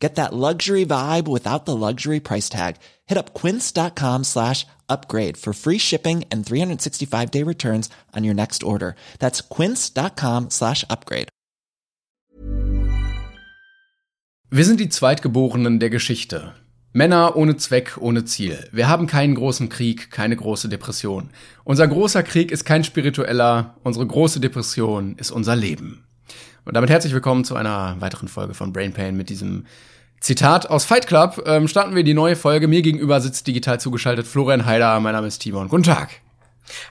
Get that luxury vibe without the luxury price tag. Hit up quince.com slash upgrade for free shipping and 365 day returns on your next order. That's quince.com slash upgrade. Wir sind die Zweitgeborenen der Geschichte. Männer ohne Zweck, ohne Ziel. Wir haben keinen großen Krieg, keine große Depression. Unser großer Krieg ist kein spiritueller, unsere große Depression ist unser Leben. Und damit herzlich willkommen zu einer weiteren Folge von Brain Pain mit diesem Zitat aus Fight Club. Ähm, starten wir die neue Folge. Mir gegenüber sitzt digital zugeschaltet Florian Heider. Mein Name ist Timon. Guten Tag.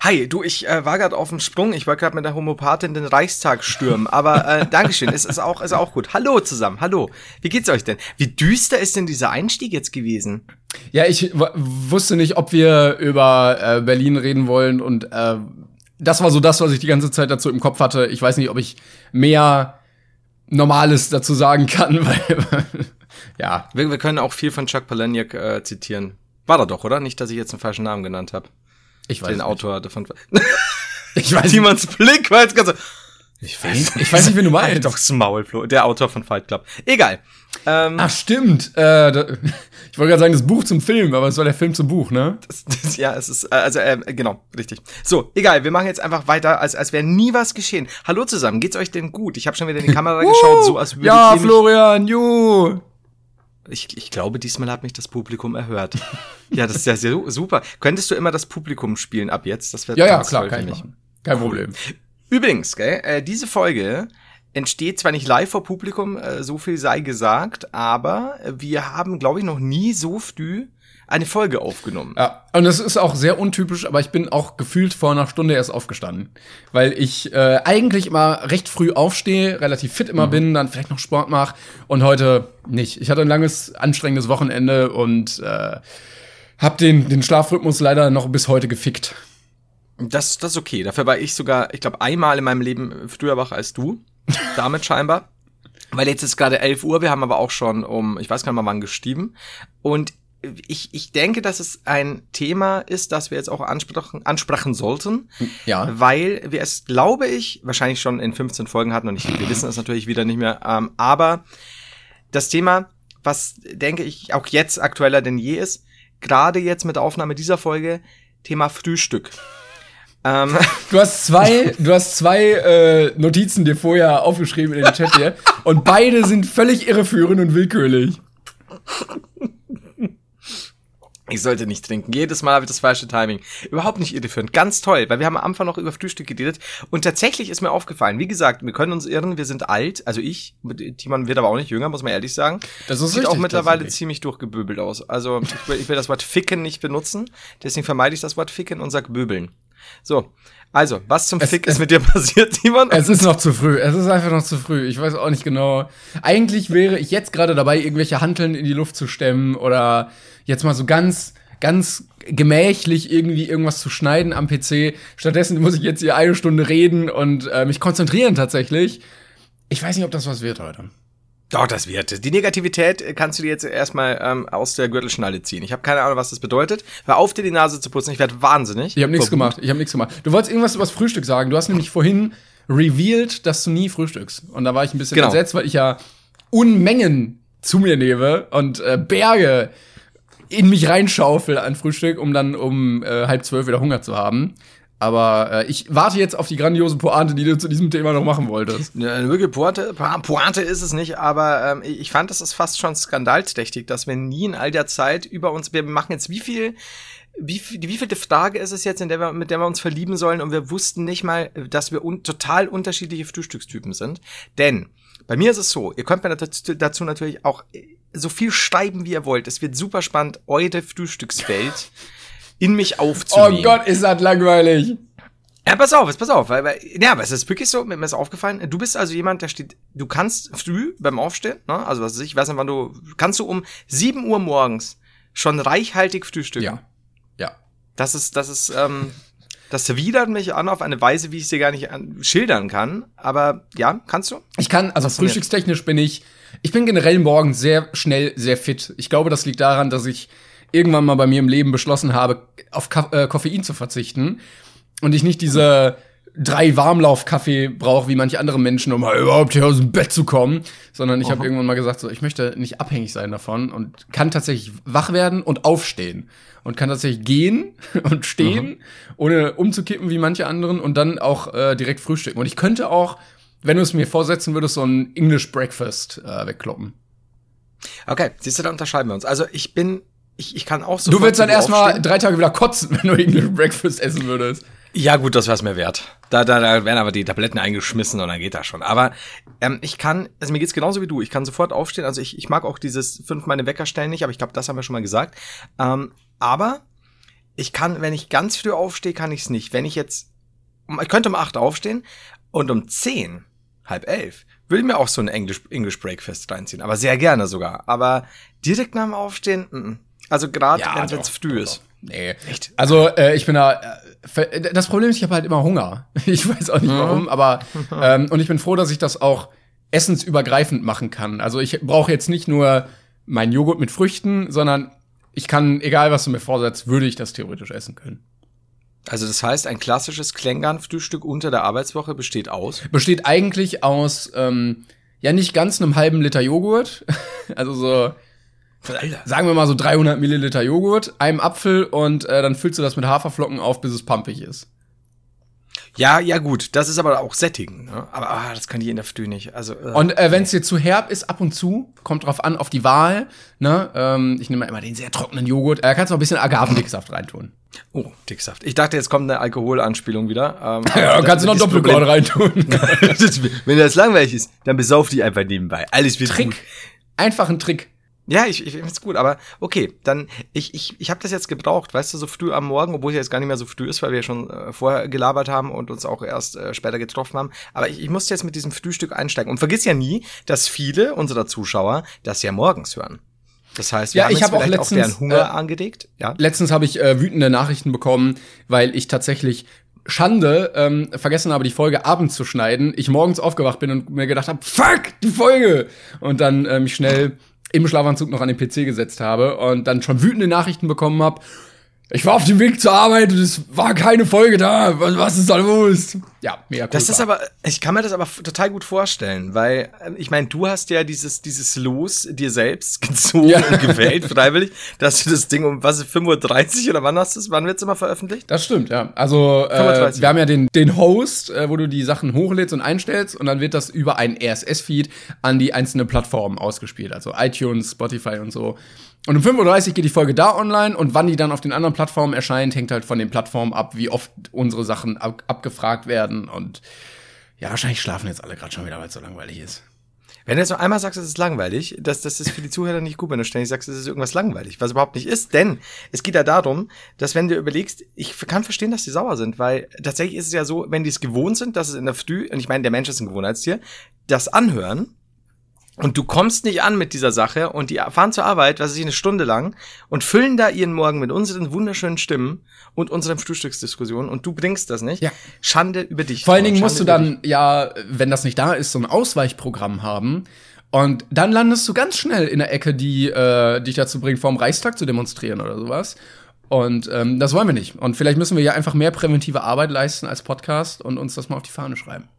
Hi, du, ich äh, war gerade auf dem Sprung. Ich wollte gerade mit der Homopathin den Reichstag stürmen. Aber äh, Dankeschön, es ist auch, ist auch gut. Hallo zusammen, hallo. Wie geht's euch denn? Wie düster ist denn dieser Einstieg jetzt gewesen? Ja, ich wusste nicht, ob wir über äh, Berlin reden wollen und äh, das war so das, was ich die ganze Zeit dazu im Kopf hatte. Ich weiß nicht, ob ich mehr Normales dazu sagen kann, weil ja. Wir, wir, können auch viel von Chuck Palahniuk äh, zitieren. War er doch, oder? Nicht, dass ich jetzt einen falschen Namen genannt habe. Ich weiß Den nicht. Autor davon. ich weiß Timons Blick war jetzt ganz so. Ich weiß, ich weiß nicht, wen du meinst. Halt doch Maul, Flo. Der Autor von Fight Club. Egal. Ähm, Ach, stimmt. Äh, da, ich wollte gerade sagen, das Buch zum Film, aber es war der Film zum Buch, ne? Das, das, ja, es ist, äh, also, äh, genau, richtig. So, egal, wir machen jetzt einfach weiter, als, als wäre nie was geschehen. Hallo zusammen, geht's euch denn gut? Ich habe schon wieder in die Kamera geschaut, so als würde Ja, Florian, ju. Ich, ich glaube, diesmal hat mich das Publikum erhört. ja, das ist ja sehr, super. Könntest du immer das Publikum spielen ab jetzt? Das wäre Ja, ja, klar, kann ich machen. Kein. Problem. Übrigens, gell, äh, diese Folge entsteht zwar nicht live vor Publikum, äh, so viel sei gesagt, aber wir haben, glaube ich, noch nie so früh eine Folge aufgenommen. Ja, und das ist auch sehr untypisch, aber ich bin auch gefühlt vor einer Stunde erst aufgestanden, weil ich äh, eigentlich immer recht früh aufstehe, relativ fit immer mhm. bin, dann vielleicht noch Sport mache und heute nicht. Ich hatte ein langes, anstrengendes Wochenende und äh, hab den, den Schlafrhythmus leider noch bis heute gefickt. Das, das ist okay. Dafür war ich sogar, ich glaube, einmal in meinem Leben früher wach als du. Damit scheinbar. Weil jetzt ist gerade 11 Uhr, wir haben aber auch schon um, ich weiß gar nicht mal wann gestiegen. Und ich, ich denke, dass es ein Thema ist, das wir jetzt auch ansprechen, ansprechen sollten. Ja. Weil wir es, glaube ich, wahrscheinlich schon in 15 Folgen hatten und ich, wir wissen es natürlich wieder nicht mehr. Ähm, aber das Thema, was denke ich auch jetzt aktueller denn je ist, gerade jetzt mit der Aufnahme dieser Folge, Thema Frühstück. Ähm. Du hast zwei, du hast zwei äh, Notizen dir vorher aufgeschrieben in den Chat hier und beide sind völlig irreführend und willkürlich. Ich sollte nicht trinken. Jedes Mal habe ich das falsche Timing. Überhaupt nicht irreführend. Ganz toll, weil wir haben am Anfang noch über Frühstück geredet. Und tatsächlich ist mir aufgefallen, wie gesagt, wir können uns irren, wir sind alt. Also ich, Timon wird aber auch nicht jünger, muss man ehrlich sagen. Das ist Sieht richtig, auch mittlerweile ziemlich durchgeböbelt aus. Also ich will, ich will das Wort ficken nicht benutzen. Deswegen vermeide ich das Wort ficken und sag böbeln. So, also, was zum es, Fick ist mit dir passiert, Timon? Es ist noch zu früh. Es ist einfach noch zu früh. Ich weiß auch nicht genau. Eigentlich wäre ich jetzt gerade dabei, irgendwelche Hanteln in die Luft zu stemmen oder jetzt mal so ganz, ganz gemächlich irgendwie irgendwas zu schneiden am PC. Stattdessen muss ich jetzt hier eine Stunde reden und äh, mich konzentrieren tatsächlich. Ich weiß nicht, ob das was wird heute. Doch, das wird. Die Negativität kannst du dir jetzt erstmal ähm, aus der Gürtelschnalle ziehen. Ich habe keine Ahnung, was das bedeutet. Hör auf, dir die Nase zu putzen. Ich werde wahnsinnig. Ich habe nichts gemacht. Ich habe nichts gemacht. Du wolltest irgendwas über das Frühstück sagen. Du hast nämlich vorhin revealed, dass du nie frühstückst. Und da war ich ein bisschen genau. entsetzt, weil ich ja Unmengen zu mir nehme und äh, Berge in mich reinschaufel an Frühstück, um dann um äh, halb zwölf wieder Hunger zu haben. Aber äh, ich warte jetzt auf die grandiose Pointe, die du zu diesem Thema noch machen wolltest. Ja, wirklich Pointe, Pointe ist es nicht, aber ähm, ich fand, das ist fast schon skandalträchtig, dass wir nie in all der Zeit über uns, wir machen jetzt wie viel, wie, viel, wie vielte Frage ist es jetzt, in der wir, mit der wir uns verlieben sollen und wir wussten nicht mal, dass wir un total unterschiedliche Frühstückstypen sind. Denn bei mir ist es so, ihr könnt mir dazu natürlich auch so viel schreiben, wie ihr wollt. Es wird super spannend, eure Frühstückswelt in mich aufzunehmen. Oh Gott, ist das langweilig. Ja, pass auf, pass auf, weil, weil ja, aber es ist wirklich so, mir ist aufgefallen, du bist also jemand, der steht, du kannst früh beim Aufstehen, ne, also was weiß ich, weiß nicht, wann du, kannst du um 7 Uhr morgens schon reichhaltig frühstücken. Ja. Ja. Das ist, das ist, ähm, Das widert mich an auf eine Weise, wie ich es dir gar nicht schildern kann. Aber ja, kannst du? Ich kann, also frühstückstechnisch bin ich, ich bin generell morgens sehr schnell, sehr fit. Ich glaube, das liegt daran, dass ich irgendwann mal bei mir im Leben beschlossen habe, auf Ka äh, Koffein zu verzichten und ich nicht diese drei Warmlauf-Kaffee brauche, wie manche andere Menschen, um mal überhaupt hier aus dem Bett zu kommen, sondern ich habe irgendwann mal gesagt, so ich möchte nicht abhängig sein davon und kann tatsächlich wach werden und aufstehen und kann tatsächlich gehen und stehen, mhm. ohne umzukippen wie manche anderen und dann auch äh, direkt frühstücken. Und ich könnte auch, wenn du es mir vorsetzen würdest, so ein English Breakfast äh, wegkloppen. Okay, siehst du, da unterscheiden wir uns. Also ich bin, ich, ich kann auch so. Du würdest dann erstmal drei Tage wieder kotzen, wenn du English Breakfast essen würdest. Ja, gut, das wär's mir wert. Da, da, da werden aber die Tabletten eingeschmissen und dann geht das schon. Aber ähm, ich kann, also mir geht's genauso wie du. Ich kann sofort aufstehen. Also ich, ich mag auch dieses fünfmal den Wecker stellen nicht, aber ich glaube, das haben wir schon mal gesagt. Ähm, aber ich kann, wenn ich ganz früh aufstehe, kann ich's nicht. Wenn ich jetzt, ich könnte um acht aufstehen und um zehn, halb elf, würde mir auch so ein English, English Breakfast reinziehen. Aber sehr gerne sogar. Aber direkt nach dem Aufstehen, m -m. Also gerade ja, wenn es jetzt früh ist. Nee. Echt? Also äh, ich bin da. Äh, das Problem ist, ich habe halt immer Hunger. Ich weiß auch nicht mhm. warum, aber ähm, und ich bin froh, dass ich das auch essensübergreifend machen kann. Also ich brauche jetzt nicht nur mein Joghurt mit Früchten, sondern ich kann, egal was du mir vorsetzt, würde ich das theoretisch essen können. Also das heißt, ein klassisches Klängern-Frühstück unter der Arbeitswoche besteht aus? Besteht eigentlich aus, ähm, ja nicht ganz einem halben Liter Joghurt, also so Alter. Sagen wir mal so 300 Milliliter Joghurt, einem Apfel und äh, dann füllst du das mit Haferflocken auf, bis es pumpig ist. Ja, ja gut, das ist aber auch Setting. Ne? Aber ah, das kann ich in der Früh nicht. Also, äh, und äh, wenn es dir zu herb ist, ab und zu, kommt drauf an, auf die Wahl. Ne? Ähm, ich nehme immer den sehr trockenen Joghurt. Da äh, kannst du noch ein bisschen Agavendicksaft reintun. Oh, Dicksaft. Ich dachte, jetzt kommt eine Alkoholanspielung wieder. Ähm, ja, kannst du noch Doppelkorn reintun. wenn das langweilig ist, dann besauf dich einfach nebenbei. Alles wird Trick. Gut. Einfach ein Trick. Ja, ich, ich finde es gut, aber okay, dann ich ich ich habe das jetzt gebraucht, weißt du, so früh am Morgen, obwohl es jetzt gar nicht mehr so früh ist, weil wir schon äh, vorher gelabert haben und uns auch erst äh, später getroffen haben, aber ich, ich musste jetzt mit diesem Frühstück einsteigen und vergiss ja nie, dass viele unserer Zuschauer das ja morgens hören. Das heißt, wir ja, haben ich hab auch, letztens, auch deren Hunger äh, angelegt. Ja. Letztens habe ich äh, wütende Nachrichten bekommen, weil ich tatsächlich Schande, ähm, vergessen habe, die Folge abends zu schneiden. Ich morgens aufgewacht bin und mir gedacht habe, fuck, die Folge! Und dann äh, mich schnell im Schlafanzug noch an den PC gesetzt habe und dann schon wütende Nachrichten bekommen habe. Ich war auf dem Weg zur Arbeit und es war keine Folge da. Was, ist da los? Ja, mega cool. Das ist aber, ich kann mir das aber total gut vorstellen, weil äh, ich meine, du hast ja dieses dieses Los dir selbst gezogen ja. und gewählt freiwillig, dass du das Ding um was 5:30 Uhr oder wann hast du es? Wann wird's immer veröffentlicht? Das stimmt, ja. Also äh, wir haben ja den den Host, äh, wo du die Sachen hochlädst und einstellst und dann wird das über einen RSS Feed an die einzelnen Plattformen ausgespielt, also iTunes, Spotify und so. Und um 5.30 Uhr geht die Folge da online und wann die dann auf den anderen Plattformen erscheint, hängt halt von den Plattformen ab, wie oft unsere Sachen ab abgefragt werden. Und ja, wahrscheinlich schlafen jetzt alle gerade schon wieder, weil es so langweilig ist. Wenn du jetzt noch einmal sagst, es ist langweilig, das, das ist für die Zuhörer nicht gut, wenn du ständig sagst, es ist irgendwas langweilig, was überhaupt nicht ist. Denn es geht ja darum, dass wenn du überlegst, ich kann verstehen, dass die sauer sind, weil tatsächlich ist es ja so, wenn die es gewohnt sind, dass es in der Früh, und ich meine, der Mensch ist ein Gewohnheitstier, das anhören, und du kommst nicht an mit dieser Sache und die fahren zur Arbeit, was weiß ich, eine Stunde lang und füllen da ihren Morgen mit unseren wunderschönen Stimmen und unseren Frühstücksdiskussionen und du bringst das nicht. Ja. Schande über dich. Vor allen Dingen musst du dann ja, wenn das nicht da ist, so ein Ausweichprogramm haben. Und dann landest du ganz schnell in der Ecke, die äh, dich dazu bringt, vorm Reichstag zu demonstrieren oder sowas. Und ähm, das wollen wir nicht. Und vielleicht müssen wir ja einfach mehr präventive Arbeit leisten als Podcast und uns das mal auf die Fahne schreiben.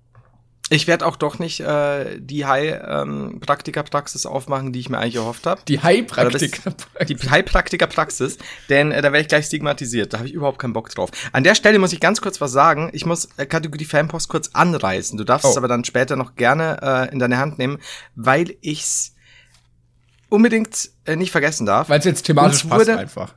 Ich werde auch doch nicht äh, die High-Praktiker-Praxis ähm, aufmachen, die ich mir eigentlich erhofft habe. Die High-Praktiker-Praxis. Die High-Praktiker-Praxis, denn äh, da werde ich gleich stigmatisiert. Da habe ich überhaupt keinen Bock drauf. An der Stelle muss ich ganz kurz was sagen. Ich muss äh, Kategorie Fanpost kurz anreißen. Du darfst oh. es aber dann später noch gerne äh, in deine Hand nehmen, weil ich's unbedingt äh, nicht vergessen darf. Weil es jetzt thematisch passt einfach.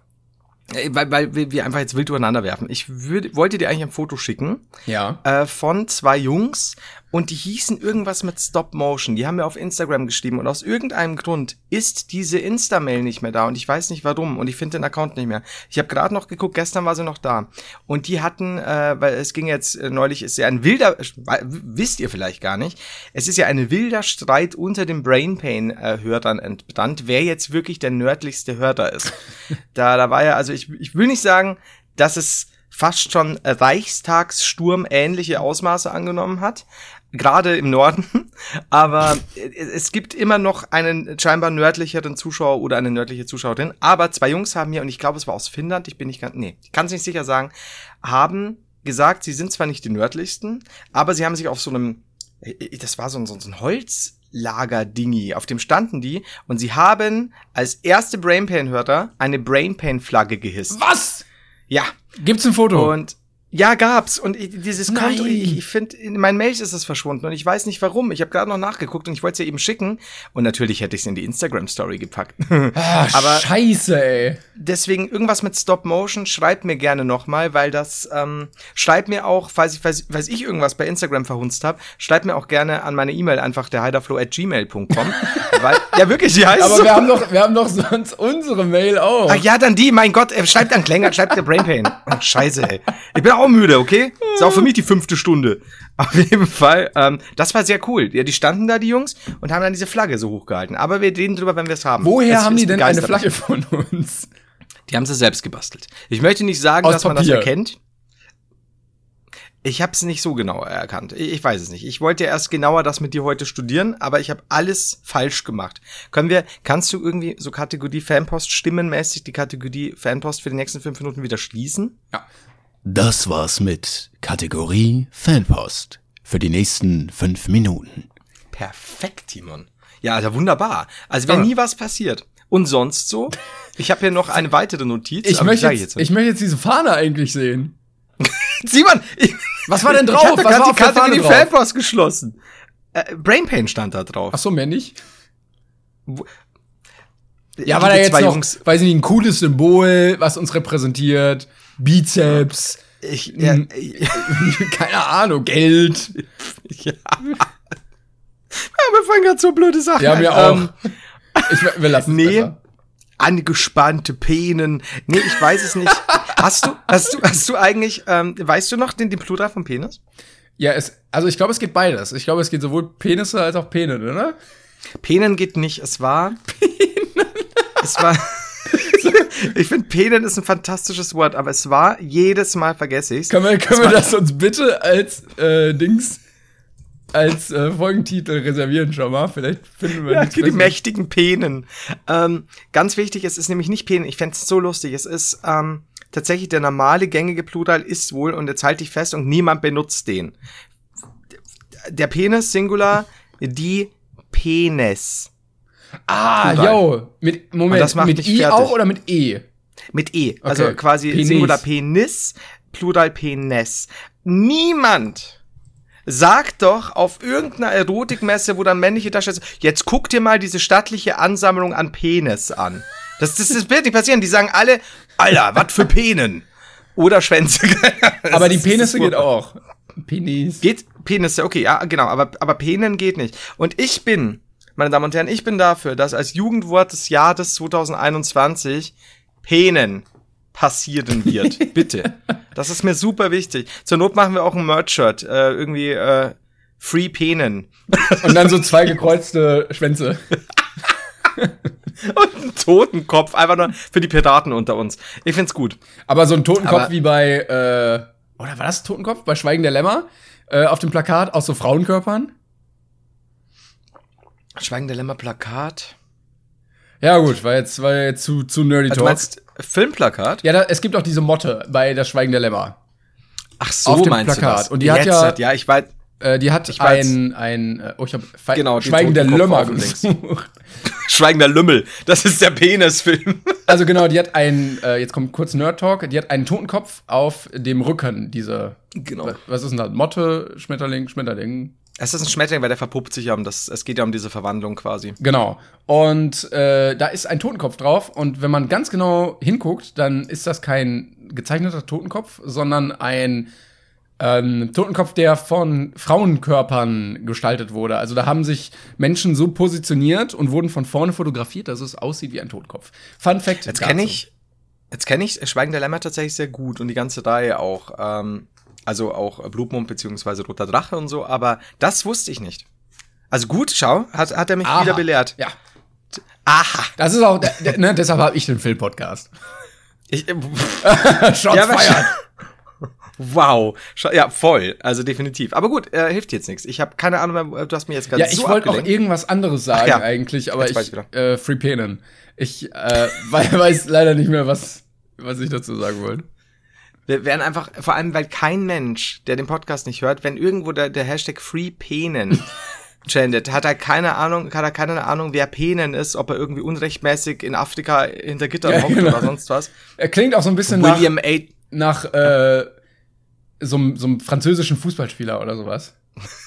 Äh, weil, weil wir einfach jetzt wild übereinander werfen. Ich würd, wollte dir eigentlich ein Foto schicken. Ja. Äh, von zwei Jungs und die hießen irgendwas mit Stop Motion. Die haben mir auf Instagram geschrieben und aus irgendeinem Grund ist diese Insta-Mail nicht mehr da und ich weiß nicht warum und ich finde den Account nicht mehr. Ich habe gerade noch geguckt, gestern war sie noch da und die hatten, äh, weil es ging jetzt äh, neulich, ist ja ein wilder, wisst ihr vielleicht gar nicht, es ist ja ein wilder Streit unter den Brain Pain äh, Hörern entbrannt, wer jetzt wirklich der nördlichste Hörer ist. da, da war ja, also ich, ich will nicht sagen, dass es fast schon Reichstagssturm ähnliche Ausmaße angenommen hat. Gerade im Norden. Aber es gibt immer noch einen scheinbar nördlicheren Zuschauer oder eine nördliche Zuschauerin. Aber zwei Jungs haben mir, und ich glaube, es war aus Finnland, ich bin nicht ganz, nee, ich kann es nicht sicher sagen, haben gesagt, sie sind zwar nicht die nördlichsten, aber sie haben sich auf so einem, das war so ein, so ein Holzlager-Dingi, auf dem standen die und sie haben als erste Brainpain-Hörer eine Brainpain-Flagge gehisst. Was? Ja. Gibt's ein Foto? Und ja, gab's. Und ich, dieses Nein. Konto, ich, ich finde, in meinen Mails ist es verschwunden und ich weiß nicht warum. Ich habe gerade noch nachgeguckt und ich wollte es ja eben schicken. Und natürlich hätte ich es in die Instagram-Story gepackt. ah, aber- scheiße, ey. Deswegen irgendwas mit Stop Motion, schreibt mir gerne nochmal, weil das, ähm, schreibt mir auch, falls ich, falls, falls ich irgendwas bei Instagram verhunzt habe, schreibt mir auch gerne an meine E-Mail einfach der at gmail.com. weil, ja wirklich, die heißt Aber so. wir haben doch, wir haben doch sonst unsere Mail auch. Ach ja, dann die, mein Gott, äh, schreibt dann Klänger, schreibt der Brainpain. Ach, scheiße, ey. Ich bin auch müde, okay? Ist auch für mich die fünfte Stunde. Auf jeden Fall, ähm, das war sehr cool. Ja, die standen da, die Jungs, und haben dann diese Flagge so hochgehalten. Aber wir reden drüber, wenn wir es haben. Woher Es haben die denn eine. Flagge von uns? Die haben sie selbst gebastelt. Ich möchte nicht sagen, Aus dass man das Papier. erkennt. Ich habe es nicht so genau erkannt. Ich, ich weiß es nicht. Ich wollte ja erst genauer das mit dir heute studieren, aber ich habe alles falsch gemacht. Können wir, kannst du irgendwie so Kategorie Fanpost stimmenmäßig die Kategorie Fanpost für die nächsten fünf Minuten wieder schließen? Ja. Das war's mit Kategorie Fanpost für die nächsten fünf Minuten. Perfekt, Timon. Ja, also wunderbar. Also wenn Ja. nie was passiert. Und sonst so? Ich habe hier noch eine weitere Notiz. Ich die möchte, sag jetzt, ich möchte jetzt diese Fahne eigentlich sehen. Simon, ich, Was war denn drauf? Ich hatte Was war die der Fahne Kategorie drauf? Fanpost geschlossen. Äh, Brainpain stand da drauf. Ach so, mehr nicht? Ja, Ja, war da jetzt zwei noch, Jungs. weiß ich nicht, ein cooles Symbol, was uns repräsentiert, Bizeps, Ich, ja, Hm. keine Ahnung, Geld. ja. Ja, wir fangen gerade so blöde Sachen Ja, an. mir auch. Ähm, Ich, wir lassen es nee. besser. angespannte Penen. Nee, ich weiß es nicht. Hast du, hast du, hast du eigentlich, ähm, weißt du noch den, den Plural von Penis? Ja, es, also ich glaube, es geht beides. Ich glaube, es geht sowohl Penisse als auch Penen, oder? Penen geht nicht, es war. Es war. Ich finde, Penen ist ein fantastisches Wort, aber es war, jedes Mal vergesse ich's. Können wir, können Es wir das uns bitte als äh, Dings, als äh, Folgentitel reservieren schon mal? Vielleicht finden wir Ja, die Besseres. mächtigen Penen. Ähm, ganz wichtig, es ist nämlich nicht Penen. Ich fänd's so lustig. Es ist ähm, tatsächlich der normale gängige Plural ist wohl, und jetzt halte ich fest, und niemand benutzt den. Der Penis, Singular, die Penis. Ah, Plural. yo, mit, Moment, mit I fertig. auch oder mit E? Mit E. Also Okay. quasi Penis. Singular Penis, Plural Penis. Niemand sagt doch auf irgendeiner Erotikmesse, wo dann männliche Darsteller jetzt guck dir mal diese stattliche Ansammlung an Penis an. Das, das, das wird nicht passieren. Die sagen alle, Alter, was für Penen. Oder Schwänze. Aber die Penisse geht auch. Penis. Geht Penisse, okay, ja, genau, aber, aber Penen geht nicht. Und ich bin, meine Damen und Herren, ich bin dafür, dass als Jugendwort des Jahres 2021 Penen passieren wird. Bitte. Das ist mir super wichtig. Zur Not machen wir auch ein Merch-Shirt. Äh, irgendwie äh, Free Penen. Und dann so zwei gekreuzte Schwänze. Und einen Totenkopf. Einfach nur für die Piraten unter uns. Ich find's gut. Aber so ein Totenkopf Aber- wie bei, äh, oder war das Totenkopf? Bei Schweigen der Lämmer? Äh, auf dem Plakat aus so Frauenkörpern? Schweigen der Lämmer Plakat. Ja, gut, war jetzt, war jetzt zu, zu nerdy Also, du Talk. meinst Filmplakat? Ja, da, es gibt auch diese Motte bei das Schweigen der Lämmer. Ach so, Auf dem meinst Plakat. du das? Und die hat Jetzt ja- ja, ich weiß, Äh, die hat Ich ein, ein, äh, oh, ich hab Genau, den Schweigen der Totenkopf Lämmer auf dem Dings. gesucht. Schweigender Lümmel. Das ist der Penisfilm. Also genau, die hat ein, äh, jetzt kommt kurz Nerd Talk, die hat einen Totenkopf auf dem Rücken, diese, Genau. wa- was ist denn das? Motte, Schmetterling, Schmetterling. Es ist ein Schmetterling, weil der verpuppt sich ja um das. Es geht ja um diese Verwandlung quasi. Genau. Und äh, da ist ein Totenkopf drauf und wenn man ganz genau hinguckt, dann ist das kein gezeichneter Totenkopf, sondern ein ähm, Totenkopf, der von Frauenkörpern gestaltet wurde. Also da haben sich Menschen so positioniert und wurden von vorne fotografiert, dass es aussieht wie ein Totenkopf. Fun Fact. Jetzt kenne ich, jetzt kenne ich Schweigen der Lämmer tatsächlich sehr gut und die ganze Reihe auch. Ähm, also auch Blutmund beziehungsweise Roter Drache und so, aber das wusste ich nicht. Also gut, schau, hat, hat er mich Aha. wieder belehrt. Ja. Aha. Das ist auch, ne, deshalb habe ich den Film-Podcast. Ich, äh, Shots Ja, fired. Wow. Ja, voll. Also definitiv. Aber gut, äh, hilft jetzt nichts. Ich habe keine Ahnung, mehr, du hast mir jetzt gerade Ja, ich so wollte auch irgendwas anderes sagen ja. eigentlich, aber Jetzt weiß ich, ich äh, Free Penen. Ich äh, wei- weiß leider nicht mehr, was, was ich dazu sagen wollte. Wir werden einfach, vor allem, weil kein Mensch, der den Podcast nicht hört, wenn irgendwo der, der Hashtag Free Penen trendet, hat er keine Ahnung, hat er keine Ahnung, wer Penen ist, ob er irgendwie unrechtmäßig in Afrika hinter Gittern Ja, hockt genau. oder sonst was. Er klingt auch so ein bisschen William A. nach, nach äh, so, einem- so einem französischen Fußballspieler oder sowas.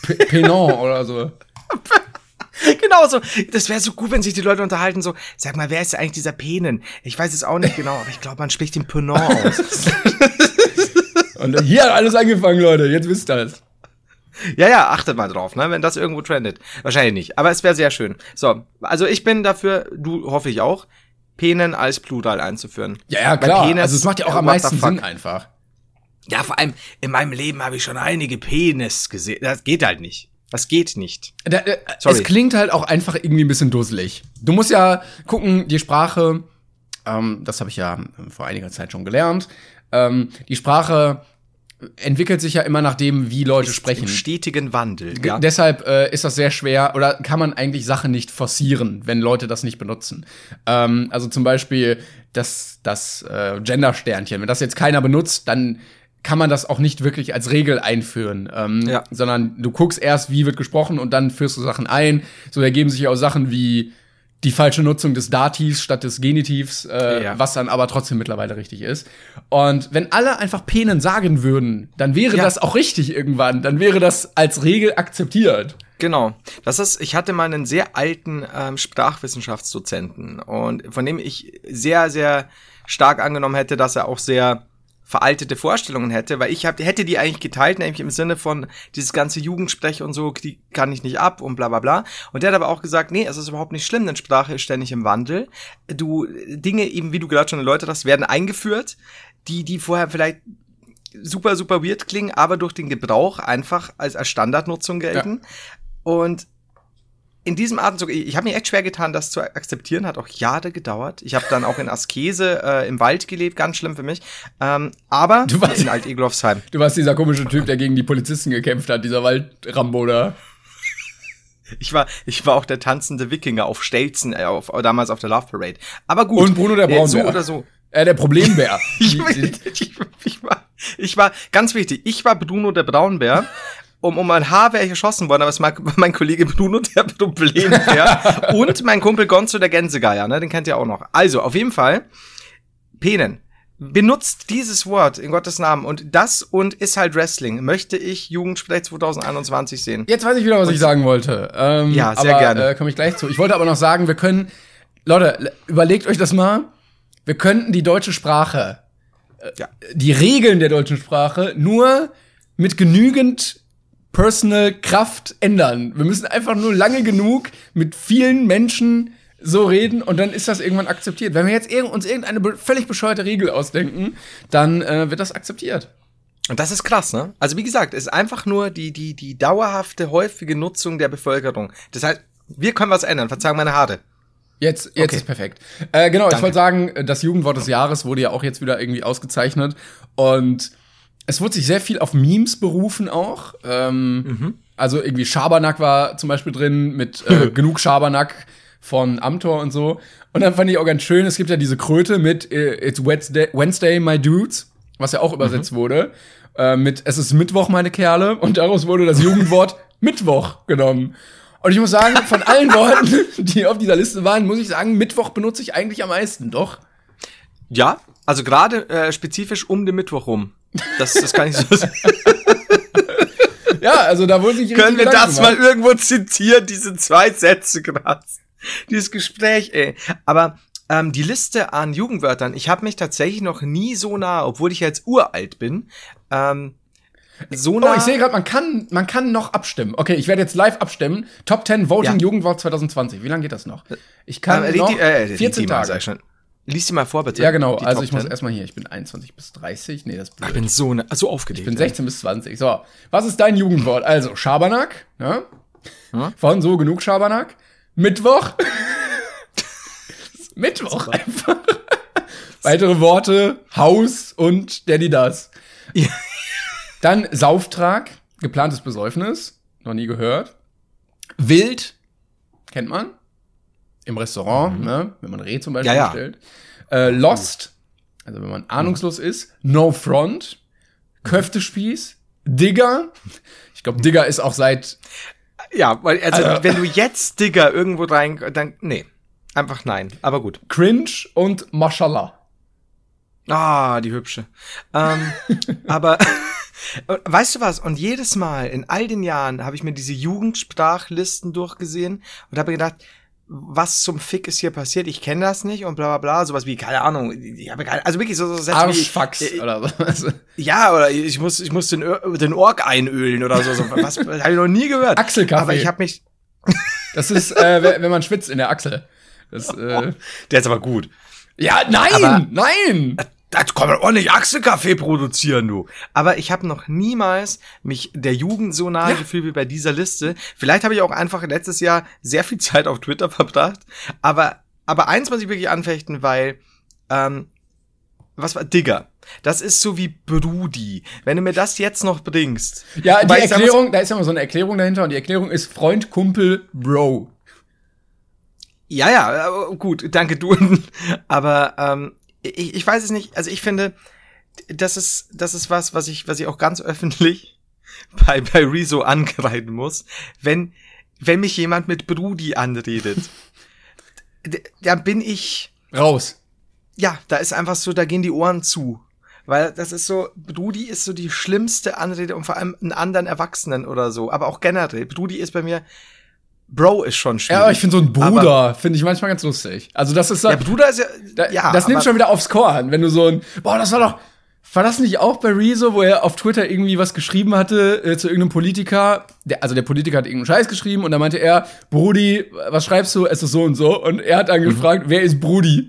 P Penon oder so. Genau so. Das wäre so gut, wenn sich die Leute unterhalten, so, sag mal, wer ist eigentlich dieser Penen? Ich weiß es auch nicht genau, aber ich glaube, man spricht den Penon aus. Und hier hat alles angefangen, Leute. Jetzt wisst ihr es. Ja, ja, achtet mal drauf, ne, wenn das irgendwo trendet. Wahrscheinlich nicht, aber es wäre sehr schön. So, also ich bin dafür, du hoffe ich auch, Penen als Plural einzuführen. Ja, ja, klar. Penis- also es macht ja auch am what the meisten? Sinn einfach. Ja, vor allem in meinem Leben habe ich schon einige Penis gesehen. Das geht halt nicht. Das geht nicht. Da, äh, es klingt halt auch einfach irgendwie ein bisschen dusselig. Du musst ja gucken, die Sprache, ähm, das habe ich ja vor einiger Zeit schon gelernt, ähm, die Sprache entwickelt sich ja immer nach dem, wie Leute Im sprechen. stetigen Wandel. Ja. Deshalb äh, ist das sehr schwer oder kann man eigentlich Sachen nicht forcieren, wenn Leute das nicht benutzen. Ähm, also zum Beispiel das, das äh, Gender-Sternchen. Wenn das jetzt keiner benutzt, dann kann man das auch nicht wirklich als Regel einführen, ähm, Ja. sondern du guckst erst, wie wird gesprochen und dann führst du Sachen ein. So ergeben sich auch Sachen wie die falsche Nutzung des Dativs statt des Genitivs, äh, Ja. was dann aber trotzdem mittlerweile richtig ist. Und wenn alle einfach Penen sagen würden, dann wäre Ja. das auch richtig irgendwann. Dann wäre das als Regel akzeptiert. Genau. Das ist, ich hatte mal einen sehr alten ähm, Sprachwissenschaftsdozenten und von dem ich sehr, sehr stark angenommen hätte, dass er auch sehr veraltete Vorstellungen hätte, weil ich hab, hätte die eigentlich geteilt, nämlich im Sinne von dieses ganze Jugendsprech und so, die kann ich nicht ab und bla bla bla. Und der hat aber auch gesagt, nee, es ist überhaupt nicht schlimm, denn Sprache ist ständig im Wandel. Du, Dinge eben, wie du gerade schon erläutert hast, werden eingeführt, die, die vorher vielleicht super, super weird klingen, aber durch den Gebrauch einfach als, als Standardnutzung gelten. Und in diesem Atemzug, ich, ich habe mir echt schwer getan, das zu akzeptieren, hat auch Jahre gedauert. Ich habe dann auch in Askese äh, im Wald gelebt, ganz schlimm für mich. Ähm, aber Du warst- in Alt-Egelofsheim. Du warst dieser komische Typ, der gegen die Polizisten gekämpft hat, dieser Waldrambo da. Ich war, ich war auch der tanzende Wikinger auf Stelzen, äh, auf, damals auf der Love Parade. Aber gut. Und Bruno der äh, So Braunbär. oder so. Äh, der Problembär. Ich, die- ich, ich, war, ich war, ganz wichtig, ich war Bruno der Braunbär. Um, um ein Haar wäre ich erschossen worden, aber es war mein Kollege Bruno der Problembär und mein Kumpel Gonzo der Gänsegeier, ne, den kennt ihr auch noch. Also, auf jeden Fall, Penen. Benutzt dieses Wort in Gottes Namen und das und ist halt Wrestling. Möchte ich Jugendsprech 2021 sehen. Jetzt weiß ich wieder, was ich sagen wollte. Ähm, Ja, sehr aber, gerne. Äh, komme ich gleich zu. Ich wollte aber noch sagen, wir können, Leute, überlegt euch das mal. Wir könnten die deutsche Sprache, äh, Ja. die Regeln der deutschen Sprache nur mit genügend Personal Kraft ändern. Wir müssen einfach nur lange genug mit vielen Menschen so reden und dann ist das irgendwann akzeptiert. Wenn wir jetzt irg uns irgendeine be völlig bescheuerte Regel ausdenken, dann äh, wird das akzeptiert. Und das ist krass, ne? Also wie gesagt, es ist einfach nur die, die, die dauerhafte, häufige Nutzung der Bevölkerung. Das heißt, wir können was ändern. Verzeihung meine Haare. Jetzt, jetzt Okay. ist perfekt. Äh, genau, ich Danke. wollte sagen, das Jugendwort des Jahres wurde ja auch jetzt wieder irgendwie ausgezeichnet. Und es wurde sich sehr viel auf Memes berufen auch. Ähm, Mhm. Also irgendwie Schabernack war zum Beispiel drin mit äh, genug Schabernack von Amtor und so. Und dann fand ich auch ganz schön, es gibt ja diese Kröte mit äh, It's Wednesday, Wednesday, my dudes, was ja auch übersetzt Mhm. wurde. Äh, mit Es ist Mittwoch, meine Kerle. Und daraus wurde das Jugendwort Mittwoch genommen. Und ich muss sagen, von allen Worten, die auf dieser Liste waren, muss ich sagen, Mittwoch benutze ich eigentlich am meisten, doch. Ja, also gerade äh, spezifisch um den Mittwoch rum. Das, das kann ich so sagen. Ja, also da wurde sich Können wir das Gedanken mal irgendwo zitieren, diese zwei Sätze gerade? Dieses Gespräch, ey. Aber ähm, die Liste an Jugendwörtern, ich habe mich tatsächlich noch nie so nah, obwohl ich jetzt uralt bin, ähm, so nah. Oh, ich sehe gerade, man kann, man kann noch abstimmen. Okay, ich werde jetzt live abstimmen. Top 10 Voting Ja. Jugendwort 2020. Wie lange geht das noch? Ich kann äh, die- noch die- äh, die 14 Thema, Tage. Ich. Lies die mal vor, bitte. Ja, genau. Also Top ich muss 10. erstmal hier. Ich bin 21 bis 30. Nee, das ist Ich blöd. bin so, ne, so aufgeregt. Ich bin 16 bis 20. So, was ist dein Jugendwort? Also, Schabernack, ne? Hm? Von so genug Schabernack. Mittwoch. Mittwoch einfach. Weitere Worte, Haus und Daddy das. Dann Sauftrag, geplantes Besäufnis, noch nie gehört. Wild, kennt man. Im Restaurant, ne? wenn man Reh zum Beispiel Ja, ja. bestellt. Äh, Lost, also wenn man ahnungslos ist. No Front, Köftespieß, Digger. Ich glaube, Digger ist auch seit Ja, weil, also, Also- wenn du jetzt Digger irgendwo rein, dann, nee. Einfach nein. Aber gut. Cringe und Mashallah. Ah, die hübsche. Ähm, aber weißt du was? Und jedes Mal in all den Jahren habe ich mir diese Jugendsprachlisten durchgesehen und habe gedacht, was zum Fick ist hier passiert? Ich kenne das nicht und bla bla bla. Sowas wie, keine Ahnung. Ich habe keine, also wirklich so, so Sätze Arschfax wie, äh, oder was. Ja, oder ich muss, ich muss den, den Ork einölen oder so. so was habe ich noch nie gehört. Achselkaffee. Aber ich habe mich. Das ist, äh, wenn wenn man schwitzt in der Achsel. Das, äh, Der ist aber gut. ja, nein, Aber- nein. Da kann man ordentlich Achselkaffee produzieren, du. Aber ich habe noch niemals mich der Jugend so nahe gefühlt wie bei dieser Liste. Vielleicht habe ich auch einfach letztes Jahr sehr viel Zeit auf Twitter verbracht. Aber, aber eins muss ich wirklich anfechten, weil, ähm, was war, Digger. Das ist so wie Brudi. Wenn du mir das jetzt noch bringst. Ja, die muss- Erklärung, da ist ja immer so eine Erklärung dahinter und die Erklärung ist Freund, Kumpel, Bro. Ja, ja, äh, gut, danke du. Aber ähm, ich, ich weiß es nicht. Also ich finde, das ist, das ist was, was ich, was ich auch ganz öffentlich bei, bei Rezo angreifen muss. Wenn, wenn mich jemand mit Brudi anredet, d- da bin ich, Raus. ja, da ist einfach so, da gehen die Ohren zu. Weil das ist so, Brudi ist so die schlimmste Anrede und vor allem einen anderen Erwachsenen oder so. Aber auch generell. Brudi ist bei mir, Bro ist schon schwierig. Ja, aber ich finde so ein Bruder, finde ich manchmal ganz lustig. Also das ist so, Ja, Bruder ist ja, da, ja. das nimmt schon wieder aufs Korn, wenn du so ein, boah, das war doch, war das nicht auch bei Rezo, wo er auf Twitter irgendwie was geschrieben hatte äh, zu irgendeinem Politiker? Der, also der Politiker hat irgendeinen Scheiß geschrieben und dann meinte er, Brudi, was schreibst du? Es ist so und so. Und er hat dann gefragt, wer ist Brudi?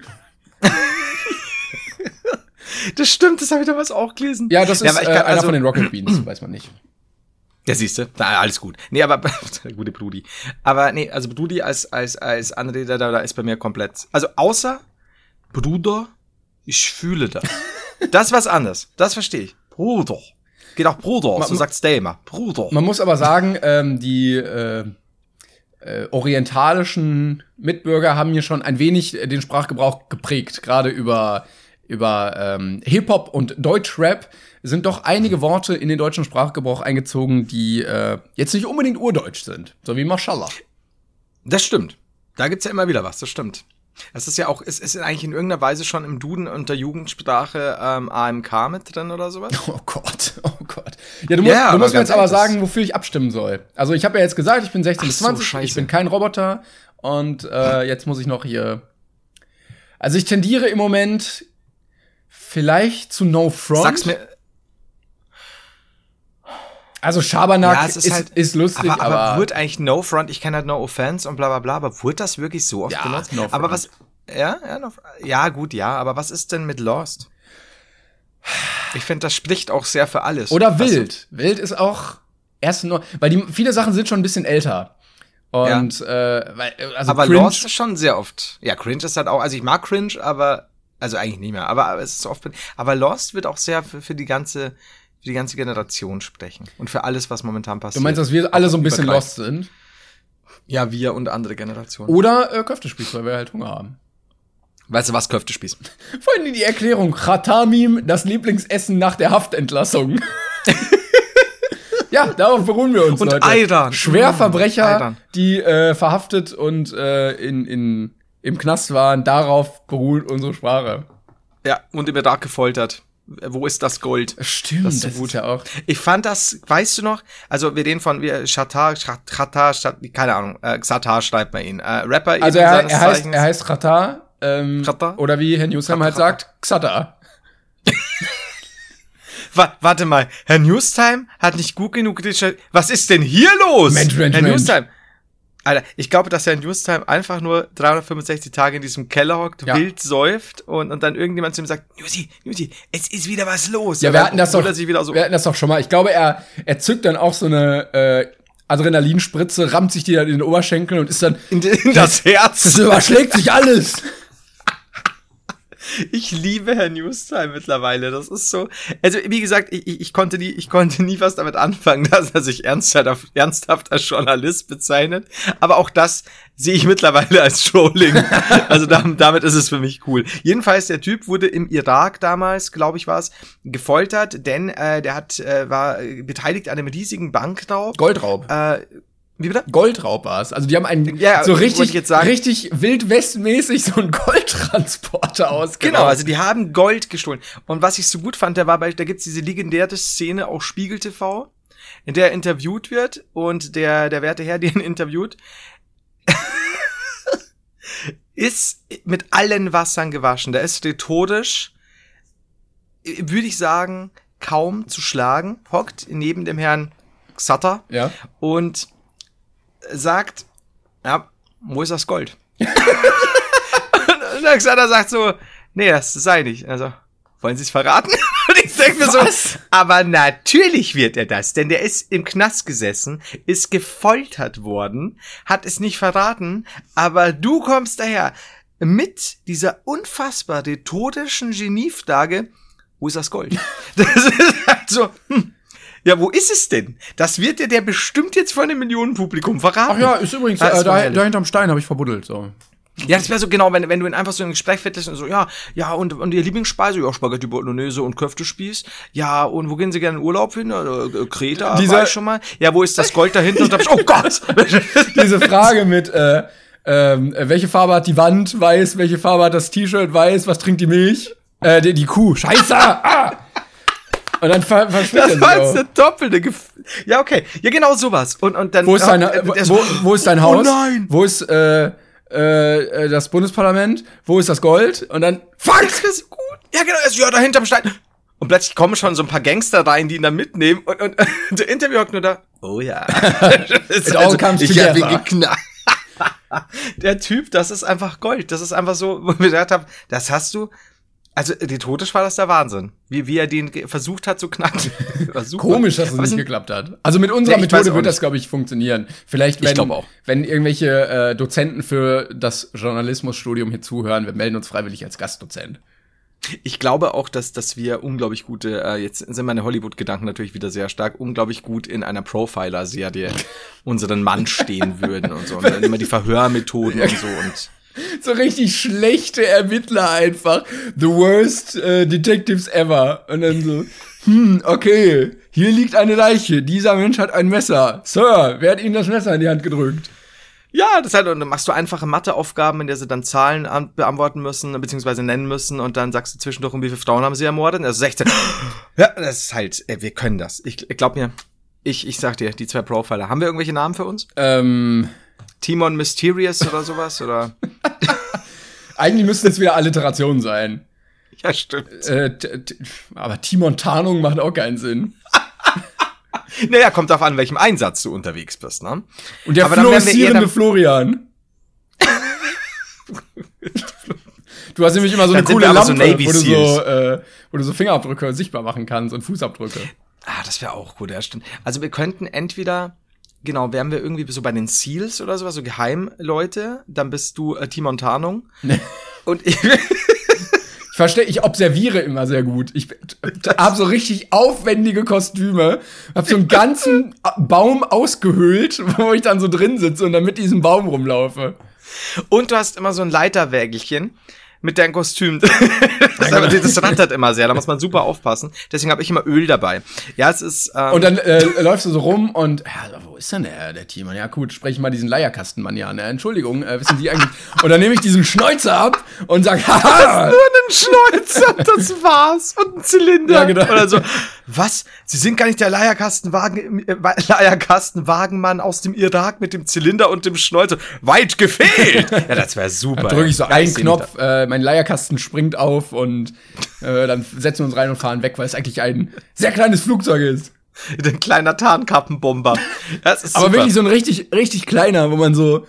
Das stimmt, das habe ich damals auch gelesen. Ja, das ist ich äh, einer also- von den Rocket Beans, weiß man nicht. Ja, siehst du, alles gut. Nee, aber gute Brudi. Aber nee, also Brudi als als als Anreder da, da ist bei mir komplett. Also außer Bruder, ich fühle das. das ist was anderes. Das verstehe ich. Bruder. Geht auch Bruder, so Ma- sagt immer. Bruder. Man muss aber sagen, ähm, die äh, äh, orientalischen Mitbürger haben hier schon ein wenig den Sprachgebrauch geprägt. Gerade über, über ähm, Hip-Hop und Deutschrap sind doch einige Worte in den deutschen Sprachgebrauch eingezogen, die äh, jetzt nicht unbedingt urdeutsch sind. So wie Mashallah. Das stimmt. Da gibt's ja immer wieder was, das stimmt. Es ist ja auch, es ist eigentlich in irgendeiner Weise schon im Duden unter Jugendsprache ähm, AMK mit drin oder sowas. Oh Gott, oh Gott. Ja, du musst, Ja, du musst mir jetzt aber sagen, wofür ich abstimmen soll. Also ich habe ja jetzt gesagt, ich bin 16 Ach bis so, 20, ich scheiße. bin kein Roboter und äh, jetzt muss ich noch hier. Also ich tendiere im Moment vielleicht zu No Front. Sag's mir, Also Schabernack Ja, ist, ist, ist halt- lustig, aber, aber, aber, wurde eigentlich No Front, ich kenne halt No Offense und bla bla bla, aber wurde das wirklich so oft Ja, benutzt? No aber was, ja, ja, no, ja, gut, ja, aber was ist denn mit Lost? Ich finde, das spricht auch sehr für alles. oder Weißt du? wild. Wild ist auch erst nur, weil die viele Sachen sind schon ein bisschen älter. Und äh, weil, also aber cringe, Lost ist schon sehr oft. Ja, Cringe ist halt auch, also ich mag Cringe, aber, also eigentlich nicht mehr, aber, aber es ist oft, aber Lost wird auch sehr für, für die ganze, für die ganze Generation sprechen. Und für alles, was momentan passiert. du meinst, dass wir alle so ein bisschen lost sind? Ja, wir und andere Generationen. Oder äh, Köftespieß, weil wir halt Hunger haben. Weißt du was, Köftespieß? Vor allem die Erklärung. Khatamim, das Lieblingsessen nach der Haftentlassung. ja, darauf beruhen wir uns, Und Leute. Ayran. Schwerverbrecher, Ayran. die äh, verhaftet und äh, in, in, im Knast waren, darauf beruht unsere Sprache. Ja, und im Irak gefoltert. Wo ist das Gold? Stimmt, Das das, ist so gut. ist ja auch. Ich fand das, weißt du noch? Also wir reden von wir Shatar, Shat- Khatar, Shat, keine Ahnung, äh, Xatar schreibt man ihn. Äh, Rapper Also er, er heißt, er heißt Khatar. Ähm? Oder wie Herr Newsam halt sagt, Xatar. Wa warte mal, Herr Newstime hat nicht gut genug recherchiert. Was ist denn hier los? Mensch, Mensch, Herr Mensch. Newstime. Alter, ich glaube, dass Herr Newstime einfach nur 365 Tage in diesem Keller hockt, Ja. wild säuft und, und dann irgendjemand zu ihm sagt, Newsy, Newsy, es ist wieder was los. Ja, wir hatten das doch, so wir hatten das doch schon mal. Ich glaube, er, er zückt dann auch so eine äh, Adrenalinspritze, rammt sich die dann in den Oberschenkel und ist dann, in, in das Herz. das überschlägt sich alles. Ich liebe Herr Newstime mittlerweile. Das ist so. Also, wie gesagt, ich, ich, konnte nie, ich konnte nie was damit anfangen, dass er sich ernsthaft, ernsthaft als Journalist bezeichnet. Aber auch das sehe ich mittlerweile als Trolling. Also damit, damit ist es für mich cool. Jedenfalls, der Typ wurde im Irak damals, glaube ich, war es, gefoltert, denn äh, der hat, äh, war beteiligt an einem riesigen Bankraub. Goldraub. Äh, wie bitte? Goldraub war es. Also die haben einen Ja, so richtig, richtig wildwestmäßig so einen Goldtransporter ausgeraubt. Genau, also die haben Gold gestohlen. Und was ich so gut fand, der war bei, da gibt's diese legendäre Szene auf Spiegel TV, in der er interviewt wird und der, der werte Herr, den er interviewt, ist mit allen Wassern gewaschen. Der ist rhetorisch, würde ich sagen, kaum zu schlagen, hockt neben dem Herrn Xatter Ja. und sagt, ja, wo ist das Gold? und der Xander sagt so, nee, das sei nicht. Also, wollen Sie es verraten? Und ich denke mir so, aber natürlich wird er das, denn der ist im Knast gesessen, ist gefoltert worden, hat es nicht verraten, aber du kommst daher mit dieser unfassbar rhetorischen Geniefrage, wo ist das Gold? Das ist halt so, hm, ja, wo ist es denn? Das wird dir der bestimmt jetzt vor einem Millionenpublikum verraten. Ach ja, ist übrigens, Das äh, da, da hinterm Stein habe ich verbuddelt. So. Ja, das wäre so genau, wenn, wenn du ihn einfach so in ein Gespräch verwickelst und so, ja, ja, und, und ihr Lieblingsspeise, ja, Spaghetti Bolognese und Köftespieß. Ja, und wo gehen sie gerne in Urlaub hin? Oder, äh, Kreta, Dieser- ich schon mal. Ja, wo ist das Gold dahinter? Und da hab ich, oh Gott! Diese Frage mit, äh, ähm, äh, welche Farbe hat die Wand? Weiß. Welche Farbe hat das T-Shirt? Weiß. Was trinkt die Milch? Äh, die, die Kuh. Scheiße! ah! Und dann ver verschwindet Das war jetzt eine doppelte Gef Ja, okay. Ja, genau sowas. Und, und dann. Wo ist, deine, äh, wo, wo ist dein Oh Haus? nein! Wo ist äh, äh, äh, das Bundesparlament? Wo ist das Gold? Und dann Fuck! Das wäre so gut. Ja, genau, also, ja, da hinterm Stein. Und plötzlich kommen schon so ein paar Gangster rein, die ihn dann mitnehmen. Und, und, der Interview hockt nur da. Oh ja. It all comes ich hab ihn geknallt. Der Typ, das ist einfach Gold. Das ist einfach so, wo ich mir gedacht habe, das hast du. Also, rhetorisch war das der Wahnsinn. Wie, wie er den versucht hat zu knacken. Komisch, dass es nicht geklappt hat. Also mit unserer weiß Methode wird das, glaube ich, funktionieren. Vielleicht, wenn, wenn irgendwelche äh, Dozenten für das Journalismusstudium hier zuhören, wir melden uns freiwillig als Gastdozent. Ich glaube auch, dass, dass wir unglaublich gute, äh, jetzt sind meine Hollywood-Gedanken natürlich wieder sehr stark, unglaublich gut in einer Profiler-Serie unseren Mann stehen würden und so. Und dann immer die Verhörmethoden und so und. So richtig schlechte Ermittler einfach. The worst äh, detectives ever. Und dann so, hm, okay, hier liegt eine Leiche. Dieser Mensch hat ein Messer. Sir, wer hat Ihnen das Messer in die Hand gedrückt? Ja, das ist halt, und dann machst du einfache Matheaufgaben, in der sie dann Zahlen an, beantworten müssen, beziehungsweise nennen müssen, und dann sagst du zwischendurch, um wie viele Frauen haben sie ermordet? Also 16. Ja, das ist halt, ey, wir können das. Ich, ich glaub mir, ich, ich sag dir, die zwei Profiler. Haben wir irgendwelche Namen für uns? Ähm, Timon Mysterious oder sowas? Oder? eigentlich müssten es wieder Alliterationen sein. Ja, stimmt. Äh, aber Timon Tarnung macht auch keinen Sinn. Naja, kommt darauf an, welchem Einsatz du unterwegs bist, ne? Und der Aber fluoreszierende Florian. du hast nämlich immer so eine coole so Lampe, Navy wo, du so, äh, wo du so Fingerabdrücke sichtbar machen kannst und Fußabdrücke. Ah, das wäre auch gut, ja, stimmt. Also wir könnten entweder, genau, wären wir irgendwie so bei den Seals oder sowas, so Geheimleute, dann bist du äh, Timon Tarnung. Und ich, Ich verstehe, ich observiere immer sehr gut. Ich habe so richtig aufwendige Kostüme, habe so einen ganzen Baum ausgehöhlt, wo ich dann so drin sitze und dann mit diesem Baum rumlaufe. und du hast immer so ein Leiterwägelchen mit deinem Kostüm. das, aber, das rattert immer sehr, da muss man super aufpassen. Deswegen habe ich immer Öl dabei. Ja, es ist. Ähm, Und dann äh, läufst du so rum und, ja, wo ist denn der, der Timon? Ja gut, sprechen mal diesen Leierkastenmann hier an. Äh, Entschuldigung, äh, wissen Sie eigentlich... Und dann nehme ich diesen Schnäuzer ab und sag, haha, nur einen Schnäuzer, das war's. Und ein Zylinder. Ja, genau. Oder so. Was? Sie sind gar nicht der Leierkastenwagen, äh, Leierkastenwagenmann aus dem Irak mit dem Zylinder und dem Schnäuzer. Weit gefehlt. ja, das wäre super. drücke ich so Ja, einen Knopf, äh, mein Leierkasten springt auf und äh, dann setzen wir uns rein und fahren weg, weil es eigentlich ein sehr kleines Flugzeug ist. Ein kleiner Tarnkappenbomber. Das ist Aber super. wirklich so ein richtig, richtig kleiner, wo man so,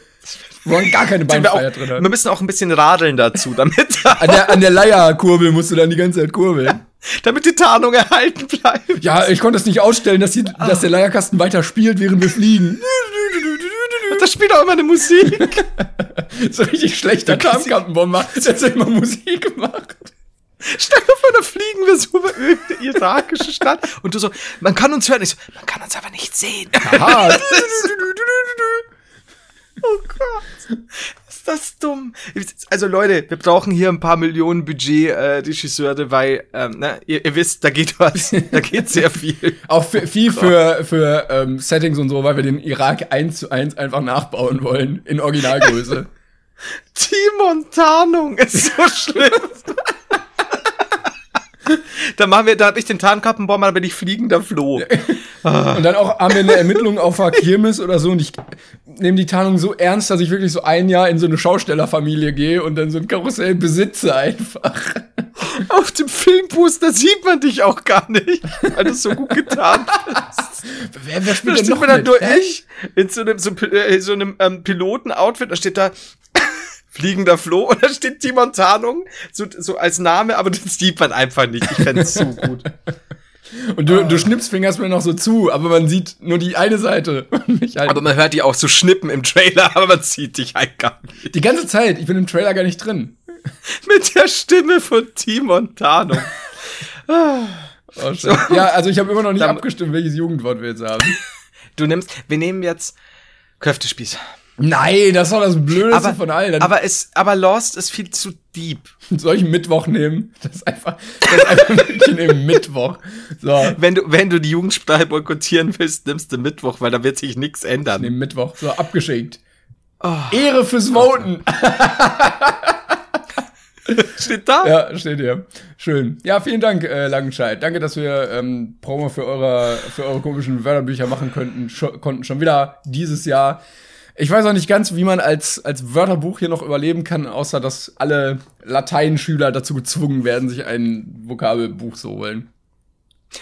wo man gar keine Beinfreiheit drin hat. wir müssen auch ein bisschen radeln dazu, damit, An der, an der Leierkurbel musst du dann die ganze Zeit kurbeln. damit die Tarnung erhalten bleibt. Ja, ich konnte es nicht ausstellen, dass, die, dass der Leierkasten weiter spielt, während wir fliegen. Und da spielt auch immer eine Musik. So richtig schlechter Tarnkampenbomber, der hat immer Musik gemacht. Stell dir vor, da fliegen wir so über irgendeine irakische Stadt und du so, man kann uns hören. Ich so, man kann uns aber nicht sehen. Aha. oh Gott. Ist das dumm. Also Leute, wir brauchen hier ein paar Millionen Budget äh, Regisseure, weil ähm, ne, ihr, ihr wisst, da geht was, da geht sehr viel. Auch für, viel für, für ähm, Settings und so, weil wir den Irak eins zu eins einfach nachbauen wollen in Originalgröße. Timon Tarnung ist so schlimm. da machen wir, da hab ich den Tarnkappenbomber, da bin ich fliegender Floh. Und dann auch haben wir eine Ermittlung auf der Kirmes oder so und ich nehme die Tarnung so ernst, dass ich wirklich so ein Jahr in so eine Schaustellerfamilie gehe und dann so ein Karussell besitze einfach. Auf dem Filmposter sieht man dich auch gar nicht, weil du so gut getan bist. Wer, wer Da spielt denn steht noch mir dann mit? nur ich in so einem, so, äh, so einem ähm, Piloten-Outfit, da steht da fliegender Floh und da steht Timon Tarnung so, so als Name, aber das sieht man einfach nicht. Ich fände es so gut. Und du, du schnippsfingerst mir noch so zu, aber man sieht nur die eine Seite. Halt Aber man hört die auch so schnippen im Trailer, aber man sieht dich halt gar nicht. die ganze Zeit. Ich bin im Trailer gar nicht drin. Mit der Stimme von Timon Tarnung. Oh, shit. Ja, also ich habe immer noch nicht Dann- abgestimmt, welches Jugendwort wir jetzt haben. Du nimmst, wir nehmen jetzt Köftespieß. Nein, das doch das Blödeste von allen. Aber, es, aber Lost ist viel zu deep. soll ich Mittwoch nehmen? Das ist einfach, das ist einfach wirklich nehmen Mittwoch. So, Wenn du, wenn du die Jugendsprache boykottieren willst, nimmst du Mittwoch, weil da wird sich nichts ändern. nehmen Mittwoch. So, abgeschickt. Ehre fürs Voten. Steht da? Ja, steht hier. Schön. Ja, vielen Dank, äh, Langenscheid. Danke, dass wir ähm, Promo für eure, für eure komischen Wörterbücher machen könnten, scho konnten. Schon wieder dieses Jahr. Ich weiß auch nicht ganz, wie man als, als Wörterbuch hier noch überleben kann, außer dass alle Lateinschüler dazu gezwungen werden, sich ein Vokabelbuch zu holen.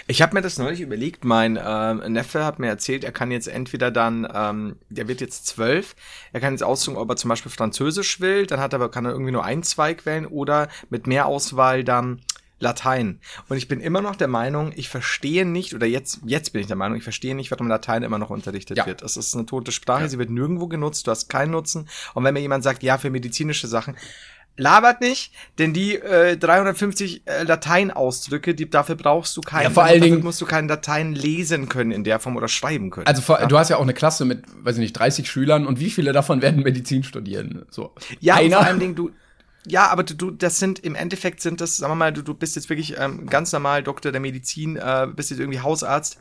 Ich habe mir das neulich überlegt. Mein ähm, Neffe hat mir erzählt, er kann jetzt entweder dann, ähm, der wird jetzt zwölf, er kann jetzt aussuchen, ob er zum Beispiel Französisch will, dann hat er kann er irgendwie nur einen Zweig wählen oder mit mehr Auswahl dann Latein. Und ich bin immer noch der Meinung, ich verstehe nicht, oder jetzt, jetzt bin ich der Meinung, ich verstehe nicht, warum Latein immer noch unterrichtet Ja. wird. Es ist eine tote Sprache, sie wird nirgendwo genutzt, du hast keinen Nutzen. Und wenn mir jemand sagt, ja, für medizinische Sachen, labert nicht, denn die äh, 350 äh, Lateinausdrücke, die dafür brauchst du keinen. Ja, vor allen dafür Dingen- musst du keinen Latein lesen können in der Form oder schreiben können. Also vor, du hast ja auch eine Klasse mit, weiß ich nicht, 30 Schülern und wie viele davon werden Medizin studieren? So. ja, einer. vor allem Dingen, du ja, aber du, du, das sind im Endeffekt sind das, sagen wir mal, du, du bist jetzt wirklich ähm, ganz normal Doktor der Medizin, äh, bist jetzt irgendwie Hausarzt.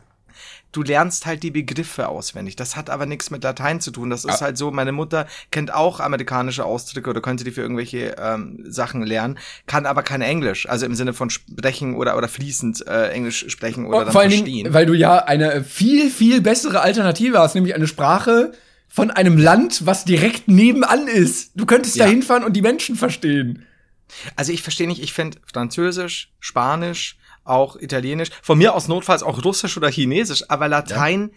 Du lernst halt die Begriffe auswendig. Das hat aber nichts mit Latein zu tun. Das ist halt so, meine Mutter kennt auch amerikanische Ausdrücke oder könnte die für irgendwelche ähm, Sachen lernen, kann aber kein Englisch. Also im Sinne von sprechen oder, oder fließend äh, Englisch sprechen oder Und dann vor verstehen. Dingen, weil du ja eine viel, viel bessere Alternative hast, nämlich eine Sprache von einem Land, was direkt nebenan ist. Du könntest Ja. da hinfahren und die Menschen verstehen. Also ich verstehe nicht, ich finde Französisch, Spanisch, auch Italienisch, von mir aus notfalls auch Russisch oder Chinesisch, aber Latein,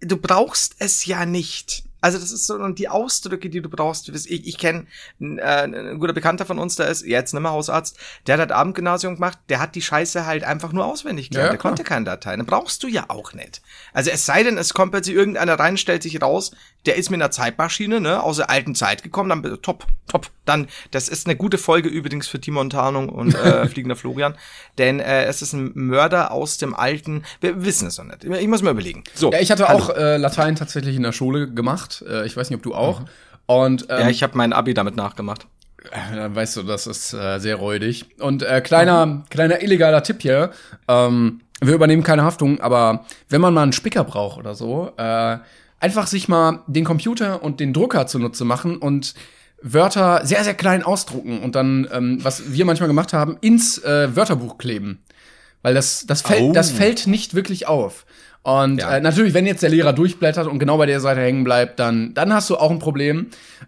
du brauchst es ja nicht. Also das ist so, und die Ausdrücke, die du brauchst, das- ich, ich kenne äh, ein guter Bekannter von uns, der ist jetzt nicht mehr Hausarzt, der hat Abendgymnasium gemacht, der hat die Scheiße halt einfach nur auswendig gelernt, Ja, der konnte kein Latein, das brauchst du ja auch nicht. Also es sei denn, es kommt plötzlich irgendeiner rein, stellt sich raus, der ist mit einer Zeitmaschine, ne, aus der alten Zeit gekommen, dann bitte, top, top. Dann, das ist eine gute Folge übrigens für Timon Tarnung und äh, Fliegender Florian, denn äh, es ist ein Mörder aus dem alten, wir wissen es noch nicht. Ich muss mir überlegen. So. Ja, ich hatte hallo. auch äh, Latein tatsächlich in der Schule gemacht. Äh, ich weiß nicht, ob du auch. Und ähm, Ja, ich habe mein Abi damit nachgemacht. Äh, Dann weißt du, das ist äh, sehr räudig. Und äh, kleiner, kleiner illegaler Tipp hier. Ähm, wir übernehmen keine Haftung, aber wenn man mal einen Spicker braucht oder so, äh, einfach sich mal den Computer und den Drucker zunutze machen und Wörter sehr, sehr klein ausdrucken und dann, ähm, was wir manchmal gemacht haben, ins äh, Wörterbuch kleben. Weil das, das, fällt, Oh. das fällt nicht wirklich auf. Und Ja. äh, natürlich, wenn jetzt der Lehrer durchblättert und genau bei der Seite hängen bleibt, dann, dann hast du auch ein Problem.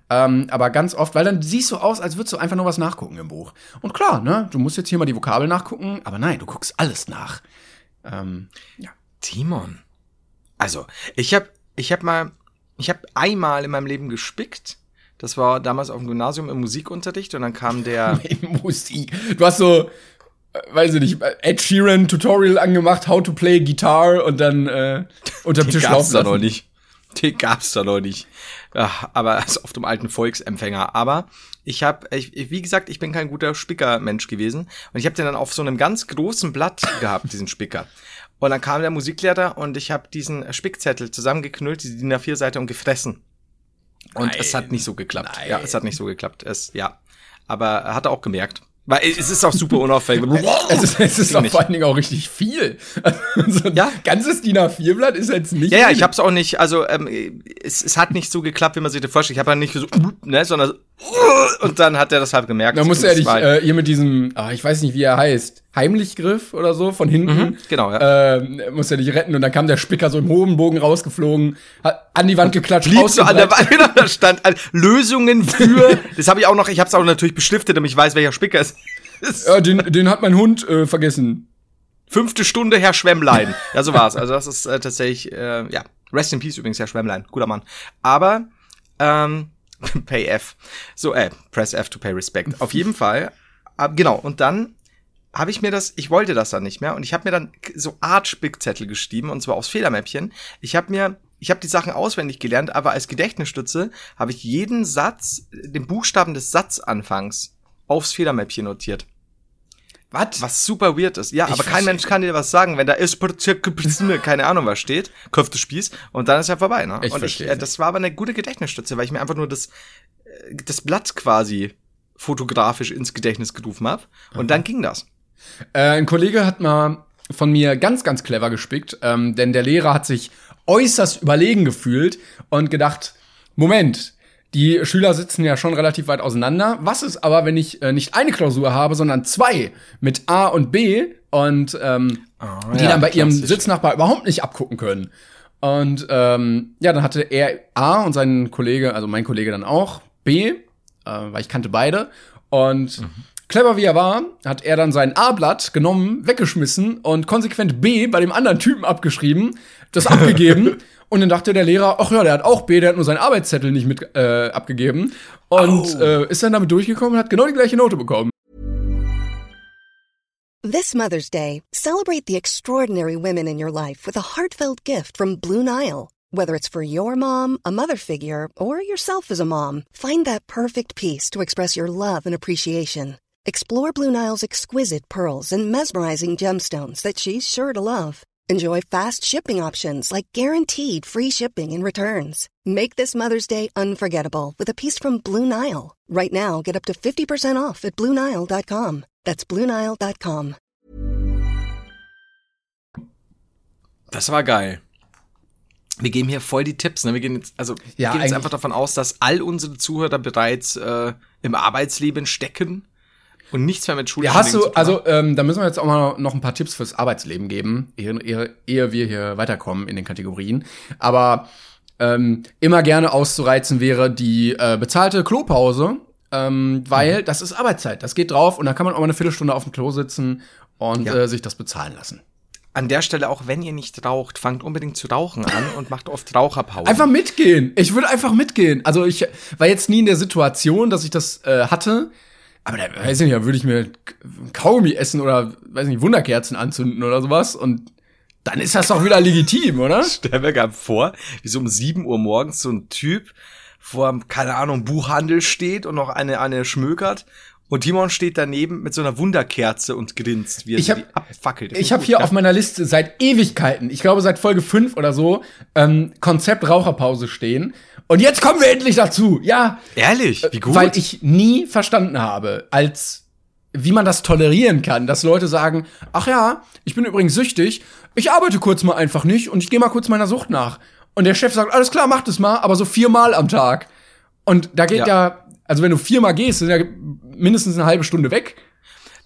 Ähm, aber ganz oft, weil dann siehst du aus, als würdest du einfach nur was nachgucken im Buch. Und klar, ne, du musst jetzt hier mal die Vokabel nachgucken, aber nein, du guckst alles nach. Ähm, ja. Timon. Also, ich habe ich hab mal, ich habe einmal in meinem Leben gespickt. Das war damals auf dem Gymnasium im Musikunterricht und dann kam der. Musik. Du hast so, äh, weiß ich nicht, Ed Sheeran Tutorial angemacht, how to play Guitar und dann äh, unterm Tisch laufen lassen. nicht. Den gab's da noch nicht. Ja, aber ist auf dem alten Volksempfänger. Aber ich habe, wie gesagt, ich bin kein guter Spicker-Mensch gewesen. Und ich habe den dann auf so einem ganz großen Blatt gehabt, diesen Spicker. Und dann kam der Musiklehrer und ich habe diesen Spickzettel zusammengeknüllt, die DIN A4-Seite und gefressen. Und Nein. es hat nicht so geklappt. Nein. Ja, es hat nicht so geklappt. Es, ja. Aber er hat er auch gemerkt. Weil es ist auch super unauffällig. Es ist, es ist auch vor allen Dingen auch richtig viel. so ein Ja. ganzes DIN A4-Blatt ist jetzt nicht Ja, ja, ich hab's auch nicht, also ähm, es, es hat nicht so geklappt, wie man sich das vorstellt. Ich habe ja nicht so, ne, sondern so, und dann hat er das halt gemerkt. Da musste er dich äh, hier mit diesem, ah, ich weiß nicht, wie er heißt, Heimlichgriff oder so von hinten. Mhm, genau, ja. Ähm, musste er dich retten und dann kam der Spicker so im hohen Bogen rausgeflogen, hat an die Wand geklatscht, blieb so an der. Wand, da stand äh, Lösungen für, das habe ich auch noch, ich habe es auch natürlich beschriftet, damit ich weiß, welcher Spicker es ist. Ja, den, den hat mein Hund äh, vergessen. Fünfte Stunde, Herr Schwemmlein. Ja, so war's. Also das ist äh, tatsächlich, äh, ja, Rest in Peace übrigens, Herr Schwemmlein, guter Mann. Aber, ähm, Pay F. So, äh, Press F to pay respect. Auf jeden Fall. Genau, und dann habe ich mir das, ich wollte das dann nicht mehr und ich habe mir dann so Art Spickzettel geschrieben und zwar aufs Federmäppchen. Ich habe mir, ich habe die Sachen auswendig gelernt, aber als Gedächtnisstütze habe ich jeden Satz, den Buchstaben des Satzanfangs aufs Federmäppchen notiert. Was? Was super weird ist. Ja, Ich aber kein. Mensch kann dir was sagen, wenn da ist keine Ahnung was steht, Köfte Spieß und dann ist ja vorbei, ne? Ich und ich, verstehe. äh, das war aber eine gute Gedächtnisstütze, weil ich mir einfach nur das äh, das Blatt quasi fotografisch ins Gedächtnis gerufen habe und dann ging das. Äh, ein Kollege hat mal von mir ganz, ganz clever gespickt, ähm, denn der Lehrer hat sich äußerst überlegen gefühlt und gedacht, Moment, die Schüler sitzen ja schon relativ weit auseinander. Was ist aber, wenn ich äh, nicht eine Klausur habe, sondern zwei mit A und B und ähm, die ja, dann bei ihrem klassisch. Sitznachbar überhaupt nicht abgucken können? Und ähm, ja, dann hatte er A und sein Kollege, also mein Kollege dann auch B, äh, weil ich kannte beide. Und clever wie er war, hat er dann sein A-Blatt genommen, weggeschmissen und konsequent B bei dem anderen Typen abgeschrieben, das abgegeben. Und dann dachte der Lehrer, ach ja, der hat auch B, der hat nur seinen Arbeitszettel nicht mit äh, abgegeben. Und äh, ist dann damit durchgekommen und hat genau die gleiche Note bekommen. This Mother's Day, celebrate the extraordinary women in your life with a heartfelt gift from Blue Nile. Whether it's for your mom, a mother figure, or yourself as a mom, find that perfect piece to express your love and appreciation. Explore Blue Nile's exquisite pearls and mesmerizing gemstones that she's sure to love. Enjoy fast shipping options like guaranteed free shipping and returns. Make this Mother's Day unforgettable with a piece from Blue Nile. Right now, get up to 50% off at BlueNile.com. That's BlueNile.com. Das war geil. Wir geben hier voll die Tipps, ne? Wir gehen jetzt, also wir Ja, gehen jetzt einfach davon aus, dass all unsere Zuhörer bereits äh, im Arbeitsleben stecken und nichts mehr mit Schule Ja, hast du, also ähm, da müssen wir jetzt auch mal noch ein paar Tipps fürs Arbeitsleben geben, ehe, ehe, ehe wir hier weiterkommen in den Kategorien. Aber ähm, immer gerne auszureizen wäre die äh, bezahlte Klopause, ähm, weil Mhm. das ist Arbeitszeit. Das geht drauf und da kann man auch mal eine Viertelstunde auf dem Klo sitzen und Ja. äh, sich das bezahlen lassen. An der Stelle, auch wenn ihr nicht raucht, fangt unbedingt zu rauchen an und macht oft Raucherpausen. Einfach mitgehen. Ich würde einfach mitgehen. Also ich war jetzt nie in der Situation, dass ich das äh, hatte. Aber da weiß ich nicht, da würde ich mir Kaugummi essen oder weiß nicht, Wunderkerzen anzünden oder sowas. Und dann ist das doch wieder legitim, oder? stell mir gerade vor, wie so um 7 Uhr morgens so ein Typ vor, keine Ahnung, Buchhandel steht und noch eine, eine schmökert. Und Timon steht daneben mit so einer Wunderkerze und grinst, wie er Ich hab- abfackelt. Ich habe hier auf meiner Liste seit Ewigkeiten, ich glaube seit Folge 5 oder so, ähm, Konzept Raucherpause stehen. Und jetzt kommen wir endlich dazu. Ja, Ehrlich? Wie gut? Weil ich nie verstanden habe, als wie man das tolerieren kann, dass Leute sagen, ach ja, ich bin übrigens süchtig, ich arbeite kurz mal einfach nicht und ich gehe mal kurz meiner Sucht nach. Und der Chef sagt, alles klar, mach das mal, aber so viermal am Tag. Und da geht Ja. ja, also wenn du viermal gehst, sind ja mindestens eine halbe Stunde weg.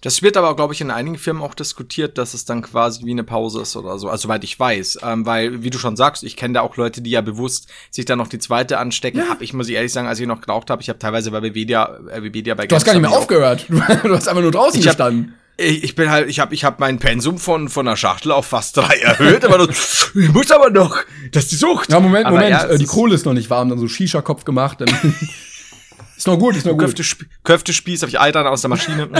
Das wird aber, glaube ich, in einigen Firmen auch diskutiert, dass es dann quasi wie eine Pause ist oder so. Also, soweit ich weiß. Ähm, weil, wie du schon sagst, ich kenne da auch Leute, die ja bewusst sich dann noch die zweite anstecken. Hab ich, muss ich ehrlich sagen, als ich noch geraucht habe, ich habe teilweise bei Webedia, äh, Webedia bei Du hast gar nicht mehr aufgehört. Du hast einfach nur draußen Ich hab- gestanden. Ich, ich bin halt, ich habe ich hab mein Pensum von, von einer Schachtel auf fast drei erhöht, aber das, ich muss aber noch, das ist die Sucht. Ja, Moment, aber Moment, ja, äh, die Kohle ist noch nicht warm, dann so Shisha-Kopf gemacht, ist noch gut, ist noch gut. Köfte, Köftespieß, habe ich Eitern aus der Maschine. Mm.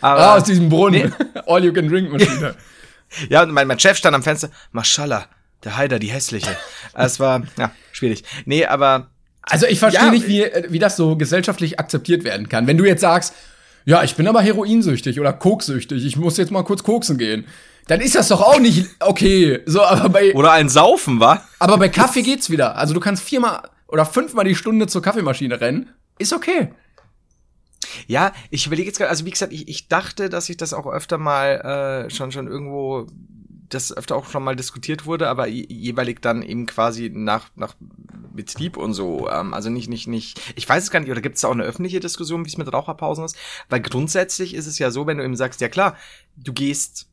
aber, Ah, aus diesem Brunnen. All you can drink Maschine. ja, und mein, mein Chef stand am Fenster, Maschallah, der Heider, die hässliche. Es war, ja, schwierig. Nee, aber Also ich verstehe Ja, nicht, wie, äh, wie das so gesellschaftlich akzeptiert werden kann. Wenn du jetzt sagst, ja, ich bin aber heroinsüchtig oder koksüchtig, ich muss jetzt mal kurz koksen gehen, dann ist das doch auch nicht okay. So, aber bei, oder ein Saufen, war? aber bei Kaffee geht's wieder. Also du kannst viermal oder fünfmal die Stunde zur Kaffeemaschine rennen. Ist okay. Ja, ich überlege jetzt gerade, also wie gesagt, ich, ich dachte, dass ich das auch öfter mal äh, schon schon irgendwo das öfter auch schon mal diskutiert wurde, aber je- jeweilig dann eben quasi nach nach Betrieb und so. Ähm, also nicht nicht nicht. Ich weiß es gar nicht. Oder gibt es da auch eine öffentliche Diskussion, wie es mit Raucherpausen ist? Weil grundsätzlich ist es ja so, wenn du eben sagst, ja klar, du gehst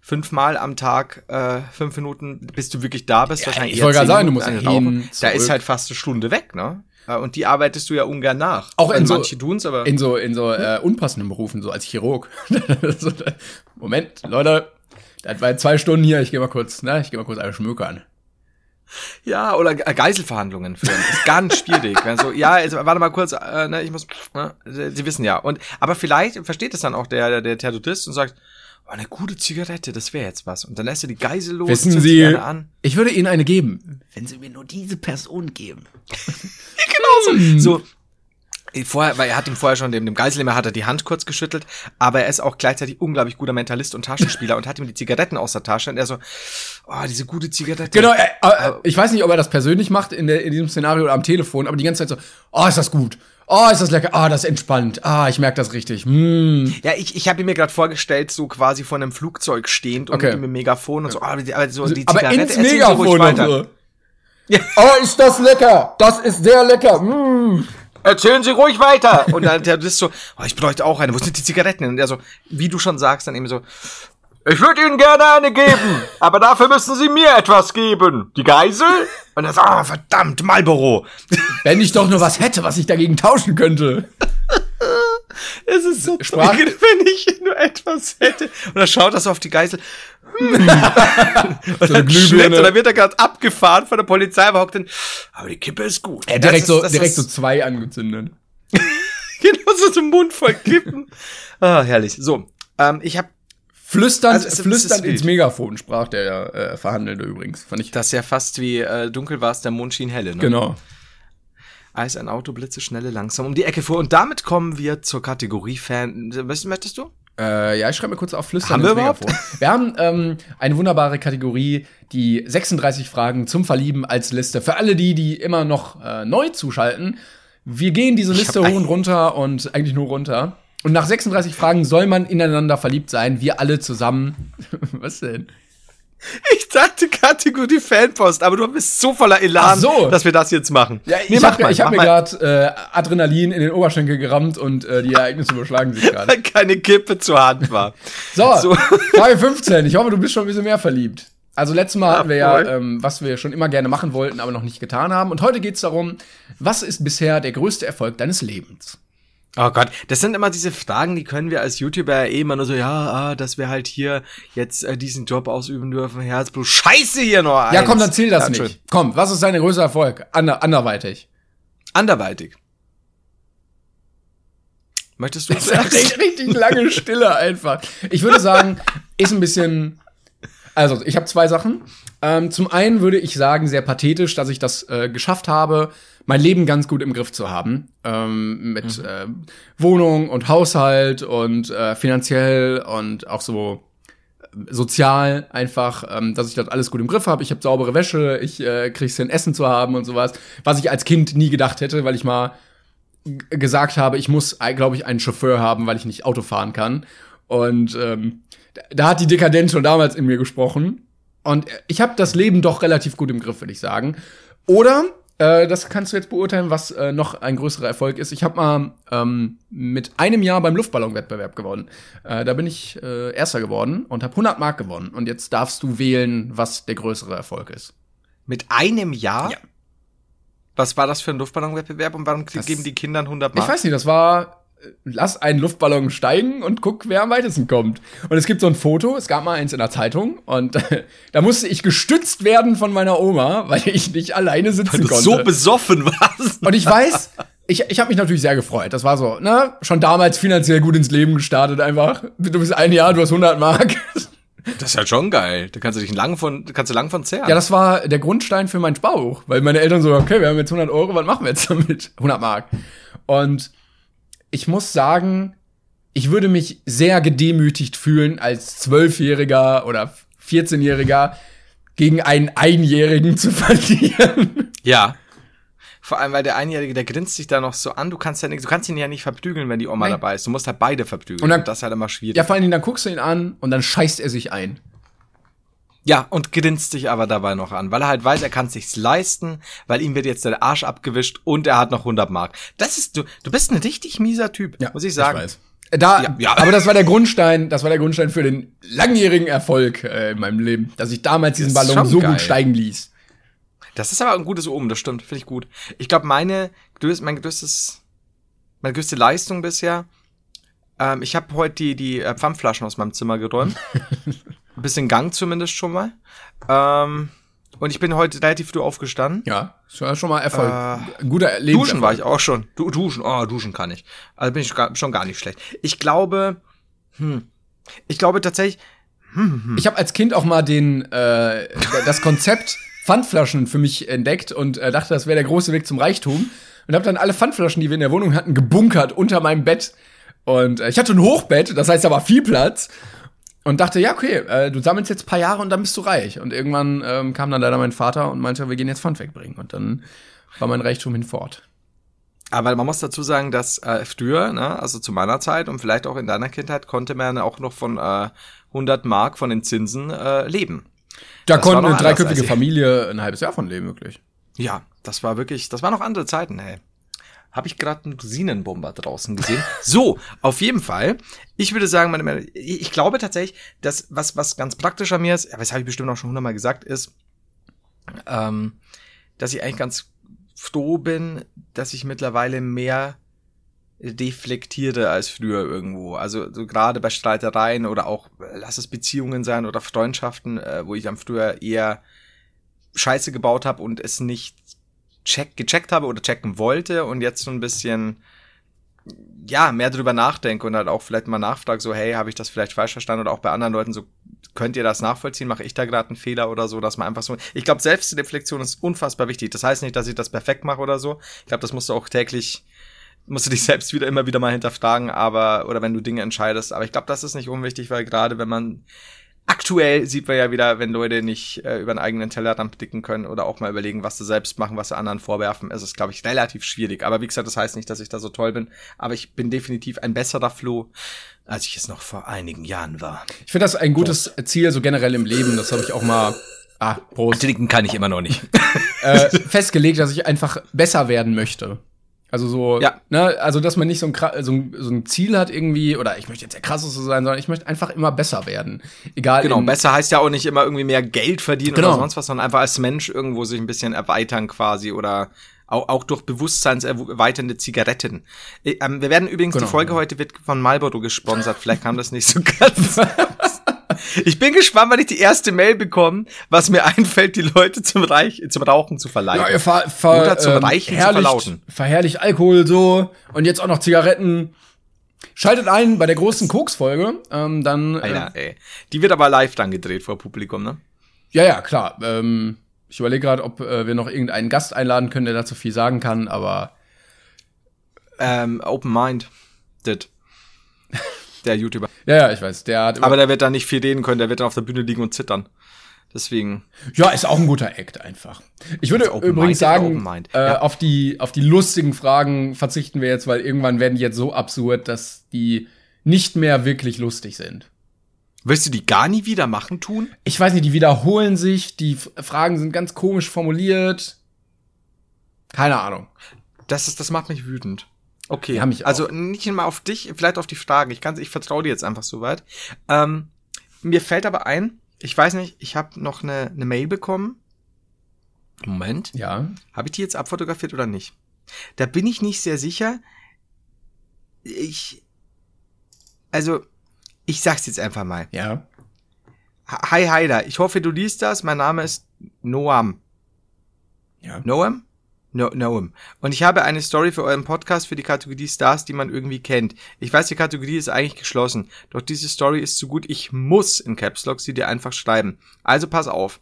fünfmal am Tag äh, fünf Minuten, bis du wirklich da bist. wahrscheinlich ich wollte gerade sagen, du Minuten musst eine hin. Da ist halt fast eine Stunde weg, ne? Äh, Und die arbeitest du ja ungern nach. Auch in also so- manche tun's, aber In so, in so äh, unpassenden Berufen, so als Chirurg. Moment, Leute, das war jetzt zwei Stunden hier, ich gehe mal kurz, ne, ich gehe mal kurz eine schmökern. Ja, oder Ge- Geiselverhandlungen führen. Ist ganz schwierig. Wenn so, ja, also, warte mal kurz, äh, ne, ich muss, ne, Sie wissen ja. Und, aber vielleicht versteht es dann auch der, der, der Terrorist und sagt, oh, eine gute Zigarette, das wäre jetzt was. Und dann lässt er die Geisel los, Wissen Sie, an. ich würde Ihnen eine geben. Wenn Sie mir nur diese Person geben. So, äh, vorher, weil er hat ihm vorher schon, dem, dem Geiselnehmer hat er die Hand kurz geschüttelt, aber er ist auch gleichzeitig unglaublich guter Mentalist und Taschenspieler und hat ihm die Zigaretten aus der Tasche und er so, oh, diese gute Zigarette. Genau, äh, äh, ich weiß nicht, ob er das persönlich macht in, der, in diesem Szenario oder am Telefon, aber die ganze Zeit so, oh, ist das gut. Oh, ist das lecker. Ah, das ist entspannt. Ah, ich merke das richtig. Hm. Ja, ich, ich habe ihn mir gerade vorgestellt, so quasi vor einem Flugzeug stehend und Okay. mit dem Megafon und so, aber, die- aber so die Aber Zigarette, ins erzählen Sie Megafon ruhig so. Oh, ist das lecker. Das ist sehr lecker. Mm. Erzählen Sie ruhig weiter. Und dann der ist so, oh, ich bräuchte auch eine. Wo sind die Zigaretten? Und er so, wie du schon sagst, dann eben so, ich würde Ihnen gerne eine geben, aber dafür müssen Sie mir etwas geben. Die Geisel? Und er so, ah, verdammt, Marlboro. Wenn ich doch nur was hätte, was ich dagegen tauschen könnte. Es ist so Sprach- wenn ich nur etwas hätte. Und er schaut das auf die Geisel. So eine Schnitt, Glühbirne. und dann wird er gerade abgefahren von der Polizei, aber hockt dann, aber die Kippe ist gut. Er direkt so, ist- das direkt so ist- zwei angezündet. Genau so zum Mund voll Kippen. ah, herrlich. So, ähm, ich habe Flüsternd, Also es- ist ins. Megafon sprach der äh, Verhandelnde übrigens. Fand ich. das ist ja fast wie äh, dunkel war es, der Mond schien helle. Ne? Genau. Als ein Auto blitze schnelle langsam um die Ecke fuhr. Und damit kommen wir zur Kategorie Fan. Möchtest du? Äh, ja, ich schreibe mir kurz auf Flüstern Haben wir überhaupt? Megafon. Wir haben ähm, eine wunderbare Kategorie, die 36 Fragen zum Verlieben als Liste. Für alle die, die immer noch äh, neu zuschalten, wir gehen diese Liste hoch und runter und eigentlich nur runter. Und nach 36 Fragen soll man ineinander verliebt sein, wir alle zusammen. Was denn? Ich dachte Kategorie Fanpost, aber du bist so voller Elan, so. dass wir das jetzt machen. Ja, Nee, ich mach habe hab mir gerade äh, Adrenalin in den Oberschenkel gerammt und äh, die Ereignisse überschlagen sich gerade. keine Kippe zur Hand war. So, So. Frage 15. Ich hoffe, du bist schon ein bisschen mehr verliebt. Also letztes Mal hatten wir ja, ähm, was wir schon immer gerne machen wollten, aber noch nicht getan haben. Und heute geht's darum, was ist bisher der größte Erfolg deines Lebens? Oh Gott, das sind immer diese Fragen, die können wir als YouTuber eh immer nur so, ja, ah, dass wir halt hier jetzt äh, diesen Job ausüben dürfen, Herzblut. Scheiße hier noch eins. Ja, komm, dann zähl das Ja, nicht. Komm, was ist dein größter Erfolg? Ander anderweitig. Anderweitig. Möchtest du richtig, richtig lange Stille einfach. Ich würde sagen, ist ein bisschen. Also, ich habe zwei Sachen. Ähm, zum einen würde ich sagen, sehr pathetisch, dass ich das äh, geschafft habe, mein Leben ganz gut im Griff zu haben. Ähm, mit äh, Wohnung und Haushalt und äh, finanziell und auch so äh, sozial einfach, ähm, dass ich das alles gut im Griff habe. Ich habe saubere Wäsche, ich äh, krieg's hin, Essen zu haben und sowas, was ich als Kind nie gedacht hätte, weil ich mal gesagt habe, ich muss, glaube ich, einen Chauffeur haben, weil ich nicht Auto fahren kann. Und ähm, da- hat die Dekadenz schon damals in mir gesprochen. Und ich habe das Leben doch relativ gut im Griff, würde ich sagen. Oder, äh, das kannst du jetzt beurteilen, was äh, noch ein größerer Erfolg ist. Ich habe mal ähm, mit einem Jahr beim Luftballonwettbewerb gewonnen. Äh, da bin ich äh, Erster geworden und habe 100 Mark gewonnen. Und jetzt darfst du wählen, was der größere Erfolg ist. Mit einem Jahr? Ja. Was war das für ein Luftballonwettbewerb und warum Das- geben die Kindern 100 Mark? Ich weiß nicht, das war, lass einen Luftballon steigen und guck, wer am weitesten kommt. Und es gibt so ein Foto, es gab mal eins in der Zeitung und da musste ich gestützt werden von meiner Oma, weil ich nicht alleine sitzen Weil du konnte. so besoffen warst. und ich weiß, ich, ich habe mich natürlich sehr gefreut. Das war so, ne, schon damals finanziell gut ins Leben gestartet einfach. Du bist ein Jahr, du hast 100 Mark. Das ist halt schon geil. Da kannst du dich lang von, kannst du lang von zehren. Ja, das war der Grundstein für meinen Bauch, weil meine Eltern so, okay, wir haben jetzt 100 Euro, was machen wir jetzt damit? 100 Mark. Und ich muss sagen, ich würde mich sehr gedemütigt fühlen als Zwölfjähriger oder 14-Jähriger gegen einen Einjährigen zu verlieren. Ja. Vor allem, weil der Einjährige, der grinst sich da noch so an. Du kannst ja nicht, du kannst ihn ja nicht verprügeln, wenn die Oma Nein. dabei ist. Du musst halt beide verprügeln. Und dann- das ist halt immer schwierig. Ja, vor Dingen, dann guckst du ihn an und dann scheißt er sich ein. Ja, und grinst dich aber dabei noch an, weil er halt weiß, er kann sich's leisten, weil ihm wird jetzt der Arsch abgewischt und er hat noch 100 Mark. Das ist du, du bist ein richtig mieser Typ, muss ich sagen. weiß. Äh, Da, Ja, ja. aber das war der Grundstein, das war der Grundstein für den langjährigen Erfolg äh, in meinem Leben, dass ich damals diesen Ballon so geil. gut steigen ließ. Das ist aber ein gutes Omen, das stimmt, finde ich gut. Ich glaube, meine größte, mein größtes, meine größte Leistung bisher, ähm, ich habe heute die, die äh, Pfandflaschen aus meinem Zimmer geräumt. Ein bisschen Gang zumindest schon mal. Ähm, und ich bin heute relativ früh aufgestanden. Ja, schon mal Erfolg. Äh, guter Leben. Duschen war ich auch schon. Du, duschen, oh, duschen kann ich. Also bin ich gar, schon gar nicht schlecht. Ich glaube, hm, ich glaube tatsächlich, Ich habe als Kind auch mal den äh, das Konzept Pfandflaschen für mich entdeckt und äh, dachte, das wäre der große Weg zum Reichtum und habe dann alle Pfandflaschen, die wir in der Wohnung hatten, gebunkert unter meinem Bett. Und äh, ich hatte ein Hochbett, das heißt, da war viel Platz. Und dachte, ja, okay, äh, du sammelst jetzt ein paar Jahre und dann bist du reich. Und irgendwann ähm, kam dann leider mein Vater und meinte, wir gehen jetzt Pfand wegbringen. Und dann war mein Reichtum hinfort. aber man muss dazu sagen, dass äh, früher, ne, also zu meiner Zeit und vielleicht auch in deiner Kindheit, konnte man auch noch von äh, 100 Mark von den Zinsen äh, leben. Da Das konnte eine dreiköpfige Familie ein halbes Jahr von leben, wirklich. Ja, das war wirklich, das waren noch andere Zeiten, hey. Habe ich gerade einen Rosinenbomber draußen gesehen? so, auf jeden Fall. Ich würde sagen, meine, meine, ich glaube tatsächlich, dass was, was ganz praktisch an mir ist, aber das habe ich bestimmt auch schon hundertmal gesagt, ist, ähm, dass ich eigentlich ganz froh bin, dass ich mittlerweile mehr deflektiere als früher irgendwo. Also so gerade bei Streitereien oder auch, lass es Beziehungen sein oder Freundschaften, äh, wo ich am früher eher Scheiße gebaut habe und es nicht check, gecheckt habe oder checken wollte und jetzt so ein bisschen ja, mehr drüber nachdenke und halt auch vielleicht mal nachfrage, so, hey, habe ich das vielleicht falsch verstanden oder auch bei anderen Leuten so, könnt ihr das nachvollziehen? Mache ich da gerade einen Fehler oder so, dass man einfach so. Ich glaube, Selbstreflexion ist unfassbar wichtig. Das heißt nicht, dass ich das perfekt mache oder so. Ich glaube, das musst du auch täglich, musst du dich selbst wieder immer wieder mal hinterfragen, aber, oder wenn du Dinge entscheidest. Aber ich glaube, das ist nicht unwichtig, weil gerade wenn man aktuell sieht man ja wieder, wenn Leute nicht äh, über den eigenen Tellerrand blicken können oder auch mal überlegen, was sie selbst machen, was sie anderen vorwerfen, ist es, glaube ich, relativ schwierig. Aber wie gesagt, das heißt nicht, dass ich da so toll bin. Aber ich bin definitiv ein besserer Flo, als ich es noch vor einigen Jahren war. Ich finde das ein gutes Ziel, so generell im Leben. Das habe ich auch mal ah, Prost, Trinken kann ich immer noch nicht. äh, festgelegt, dass ich einfach besser werden möchte. Also so, Ja. ne, also dass man nicht so ein, so, ein, so ein Ziel hat irgendwie, oder ich möchte jetzt der krasseste sein, sondern ich möchte einfach immer besser werden. Egal. Genau, besser heißt ja auch nicht immer irgendwie mehr Geld verdienen Genau. oder sonst was, sondern einfach als Mensch irgendwo sich ein bisschen erweitern quasi oder auch, auch durch bewusstseinserweiternde Zigaretten. Äh, Ähm, wir werden übrigens, Genau. die Folge heute wird von Marlboro gesponsert, vielleicht kam das nicht so ganz. Ich bin gespannt, wann ich die erste Mail bekomme, was mir einfällt, die Leute zum, Reich, zum Rauchen zu verleiten. Ja, ihr ver, ver, Oder zum ähm, Reichen zu verlauten. Verherrlicht Alkohol so und jetzt auch noch Zigaretten. Schaltet ein bei der großen Koks-Folge. Ähm, dann. Äh, Alter, ey. Die wird aber live dann gedreht vor Publikum, ne? ja, ja, klar. Ähm, ich überlege gerade, ob äh, wir noch irgendeinen Gast einladen können, der dazu viel sagen kann, aber Ähm, Open Mind. Dit. Der YouTuber. ja, ja, ich weiß. Der hat Aber der wird da nicht viel reden können, der wird dann auf der Bühne liegen und zittern. Deswegen. ja, ist auch ein guter Act einfach. Ich würde Also übrigens Mind, sagen, äh, Ja. auf die auf die lustigen Fragen verzichten wir jetzt, weil irgendwann werden die jetzt so absurd, dass die nicht mehr wirklich lustig sind. Willst du die gar nie wieder machen tun? ich weiß nicht, die wiederholen sich, die Fragen sind ganz komisch formuliert. Keine Ahnung. Das ist, das macht mich wütend. Okay. Ja, mich auch. also nicht mal auf dich, vielleicht auf die Fragen. Ich kann, ich vertraue dir jetzt einfach soweit. Ähm, mir fällt aber ein, ich weiß nicht, ich habe noch eine, eine Mail bekommen. Moment. Ja. Habe ich die jetzt abfotografiert oder nicht? Da bin ich nicht sehr sicher. Ich. Also, ich sag's jetzt einfach mal. Ja. Hi Heider, ich hoffe, du liest das. Mein Name ist Noam. Ja. Noam? No, Noam. Und ich habe eine Story für euren Podcast für die Kategorie Stars, die man irgendwie kennt. Ich weiß, die Kategorie ist eigentlich geschlossen. Doch diese Story ist zu gut. Ich muss in Caps Lock sie dir einfach schreiben. Also pass auf.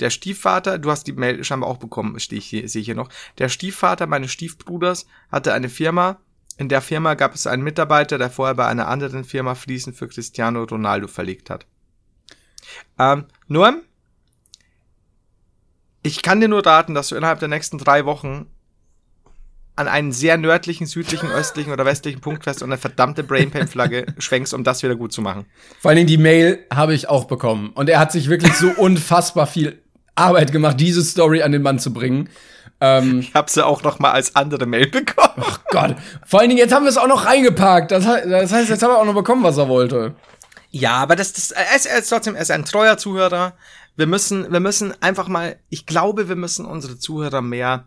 Der Stiefvater, du hast die Mail scheinbar auch bekommen, stehe ich hier, sehe ich hier noch. Der Stiefvater meines Stiefbruders hatte eine Firma. In der Firma gab es einen Mitarbeiter, der vorher bei einer anderen Firma Fliesen für Cristiano Ronaldo verlegt hat. Ähm, Noam, ich kann dir nur raten, dass du innerhalb der nächsten drei Wochen an einen sehr nördlichen, südlichen, östlichen oder westlichen Punkt fährst und eine verdammte Brainpain-Flagge schwenkst, um das wieder gut zu machen. Vor allen Dingen die Mail habe ich auch bekommen. Und er hat sich wirklich so unfassbar viel Arbeit gemacht, diese Story an den Mann zu bringen. Ähm, Ich habe sie auch noch mal als andere Mail bekommen. ach Gott. Vor allen Dingen, jetzt haben wir es auch noch reingepackt. Das, das heißt, jetzt hat er auch noch bekommen, was er wollte. Ja, aber das, das er, ist, er ist trotzdem, er ist ein treuer Zuhörer. Wir müssen, wir müssen einfach mal, ich glaube, wir müssen unsere Zuhörer mehr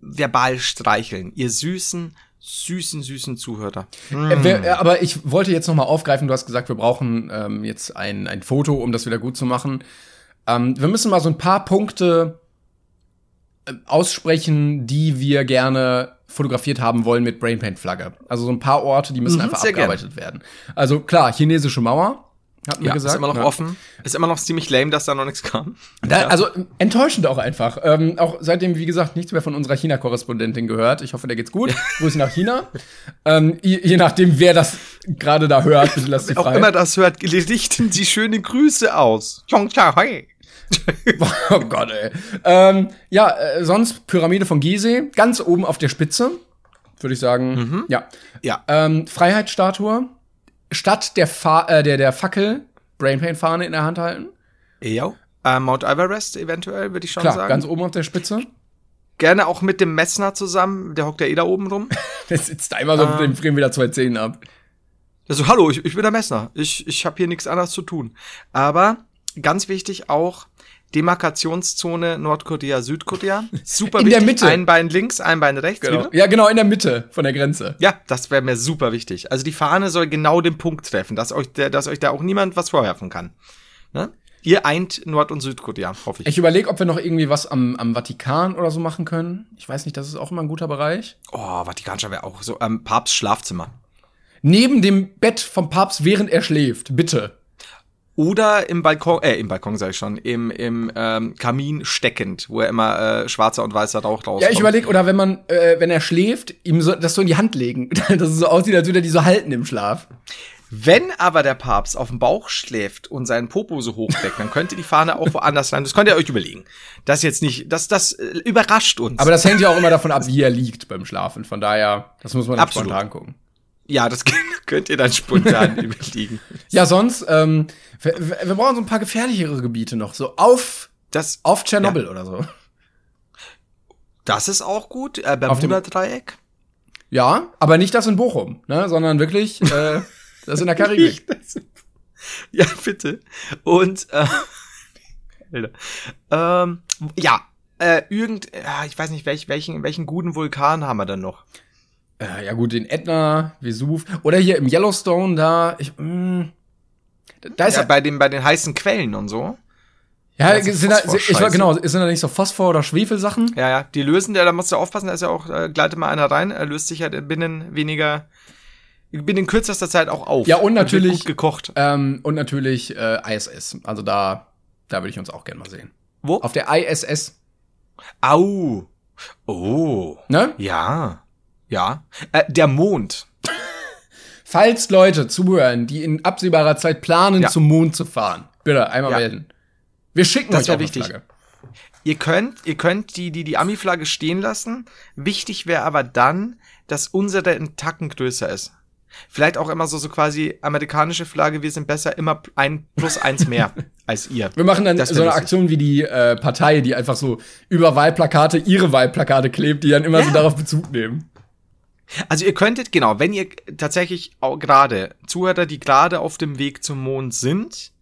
verbal streicheln. Ihr süßen, süßen, süßen Zuhörer. Äh, wer- äh, aber ich wollte jetzt noch mal aufgreifen, du hast gesagt, wir brauchen ähm, jetzt ein, ein Foto, um das wieder gut zu machen. Ähm, wir müssen mal so ein paar Punkte äh, aussprechen, die wir gerne fotografiert haben wollen mit Brainpaint-Flagge. Also so ein paar Orte, die müssen Mhm, einfach abgearbeitet werden. Also klar, chinesische Mauer, hatten wir Ja, gesagt. ist immer noch ne? offen. Ist immer noch ziemlich lame, dass da noch nichts kam. Da, Also enttäuschend auch einfach. Ähm, auch seitdem, wie gesagt, nichts mehr von unserer China-Korrespondentin gehört. Ich hoffe, der geht's gut. Grüße nach China. ähm, je, je nachdem, wer das gerade da hört, bitte lasst sie Auch immer das hört, richten Sie schöne Grüße aus. Oh Gott, ey. Ähm, ja, äh, sonst Pyramide von Gizeh, ganz oben auf der Spitze, würde ich sagen. Ja. Ja. Ähm, Freiheitsstatue, statt der, Fa äh, der, der Fackel, Brainpaint-Fahne in der Hand halten. Ja. Äh, Mount Everest eventuell, würde ich schon Klar, sagen. ganz oben auf der Spitze. Gerne auch mit dem Messner zusammen. Der hockt ja eh da oben rum. Der sitzt da immer so, Ah. dem frieren wieder zwei Zehen ab. Der so, hallo, ich, ich bin der Messner. Ich, ich habe hier nichts anderes zu tun. Aber ganz wichtig auch Demarkationszone Nordkorea, Südkorea. Super In wichtig. der Mitte. Ein Bein links, ein Bein rechts. Genau. Ja, genau, in der Mitte von der Grenze. Ja, das wäre mir super wichtig. Also die Fahne soll genau den Punkt treffen, dass euch, der, dass euch da auch niemand was vorwerfen kann. Ne? Ihr eint Nord- und Südkorea, hoffe ich. Ich überlege, ob wir noch irgendwie was am, am Vatikan oder so machen können. Ich weiß nicht, das ist auch immer ein guter Bereich. oh, Vatikanischer wäre auch so. Ähm, Papst Schlafzimmer. Neben dem Bett vom Papst, während er schläft, bitte. Oder im Balkon, äh, im Balkon sag ich schon, im, im ähm, Kamin steckend, wo er immer äh, schwarzer und weißer Rauch rauskommt. Ja, ich überlege, oder wenn man, äh, wenn er schläft, ihm so, das so in die Hand legen. dass es so aussieht, als würde er die so halten im Schlaf. Wenn aber der Papst auf dem Bauch schläft und seinen Popo so hochsteckt, dann könnte die Fahne auch woanders rein. Das könnt ihr euch überlegen. Das jetzt nicht, das, das äh, überrascht uns. Aber das hängt ja auch immer davon ab, wie er liegt beim Schlafen. Von daher, das muss man Absolut. spontan gucken. Ja, das könnt ihr dann spontan überlegen. Ja, sonst, ähm, wir, wir brauchen so ein paar gefährlichere Gebiete noch. So auf, Das, auf Tschernobyl oder so. das ist auch gut. Äh, Auf dem- Bermuda-Dreieck. Ja, aber nicht das in Bochum, ne? sondern wirklich äh, das in der Karibik. Ja, bitte. Und, äh, ähm, ja, äh, irgend, ja, ich weiß nicht, welch, welchen, welchen guten Vulkan haben wir denn noch? Äh, ja gut, den Ätna, Vesuv oder hier im Yellowstone da. Ich, mh, da ist Ja, ja, bei den, bei den heißen Quellen und so. ja, sind da, ich war genau, sind da nicht so Phosphor oder Schwefelsachen? Ja, ja, die lösen, der, da musst du aufpassen, da ist ja auch, äh, gleitet mal einer rein, er löst sich halt binnen weniger, binnen kürzester Zeit auch auf. Ja, und natürlich- gut gekocht. Ähm, und natürlich äh, ISS. Also da, da würde ich uns auch gerne mal sehen. Wo? Auf der ISS, Au. Oh. ne? Ja. Ja. Äh, der Mond. Falls Leute zuhören, die in absehbarer Zeit planen, Ja. zum Mond zu fahren, bitte einmal Ja. melden. Wir schicken Das euch eine wichtig. Flagge. Ihr könnt, ihr könnt die, die, die Ami-Flagge stehen lassen. Wichtig wäre aber dann, dass unsere einen Tacken größer ist. Vielleicht auch immer so, so quasi amerikanische Flagge, wir sind besser, immer ein plus eins mehr als ihr. Wir machen dann Das so eine. Aktion wie die äh, Partei, die einfach so über Wahlplakate ihre Wahlplakate klebt, die dann immer so Ja. darauf Bezug nehmen. Also ihr könntet, genau, wenn ihr tatsächlich auch gerade Zuhörer, die gerade auf dem Weg zum Mond sind,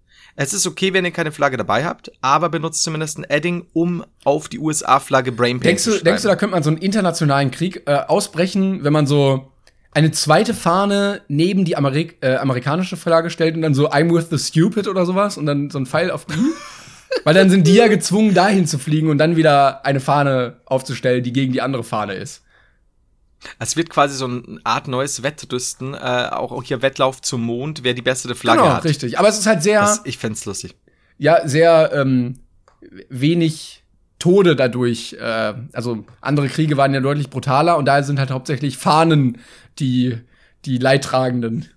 es ist okay, wenn ihr keine Flagge dabei habt, aber benutzt zumindest ein Adding, um auf die USA-Flagge Brainpaint Denkst zu du, schreiben. denkst du, da könnte man so einen internationalen Krieg äh, ausbrechen, wenn man so eine zweite Fahne neben die Amerik äh, amerikanische Flagge stellt und dann so I'm with the stupid oder sowas und dann so ein Pfeil auf die? Weil dann sind die ja gezwungen, dahin zu fliegen und dann wieder eine Fahne aufzustellen, die gegen die andere Fahne ist. Es wird quasi so eine Art neues Wettrüsten, äh, auch, auch hier Wettlauf zum Mond, wer die bessere Flagge genau, hat. richtig. Aber es ist halt sehr, Das, ich fänd's lustig. ja, sehr ähm, wenig Tode dadurch. Äh, also andere Kriege waren ja deutlich brutaler und da sind halt hauptsächlich Fahnen die, die Leidtragenden.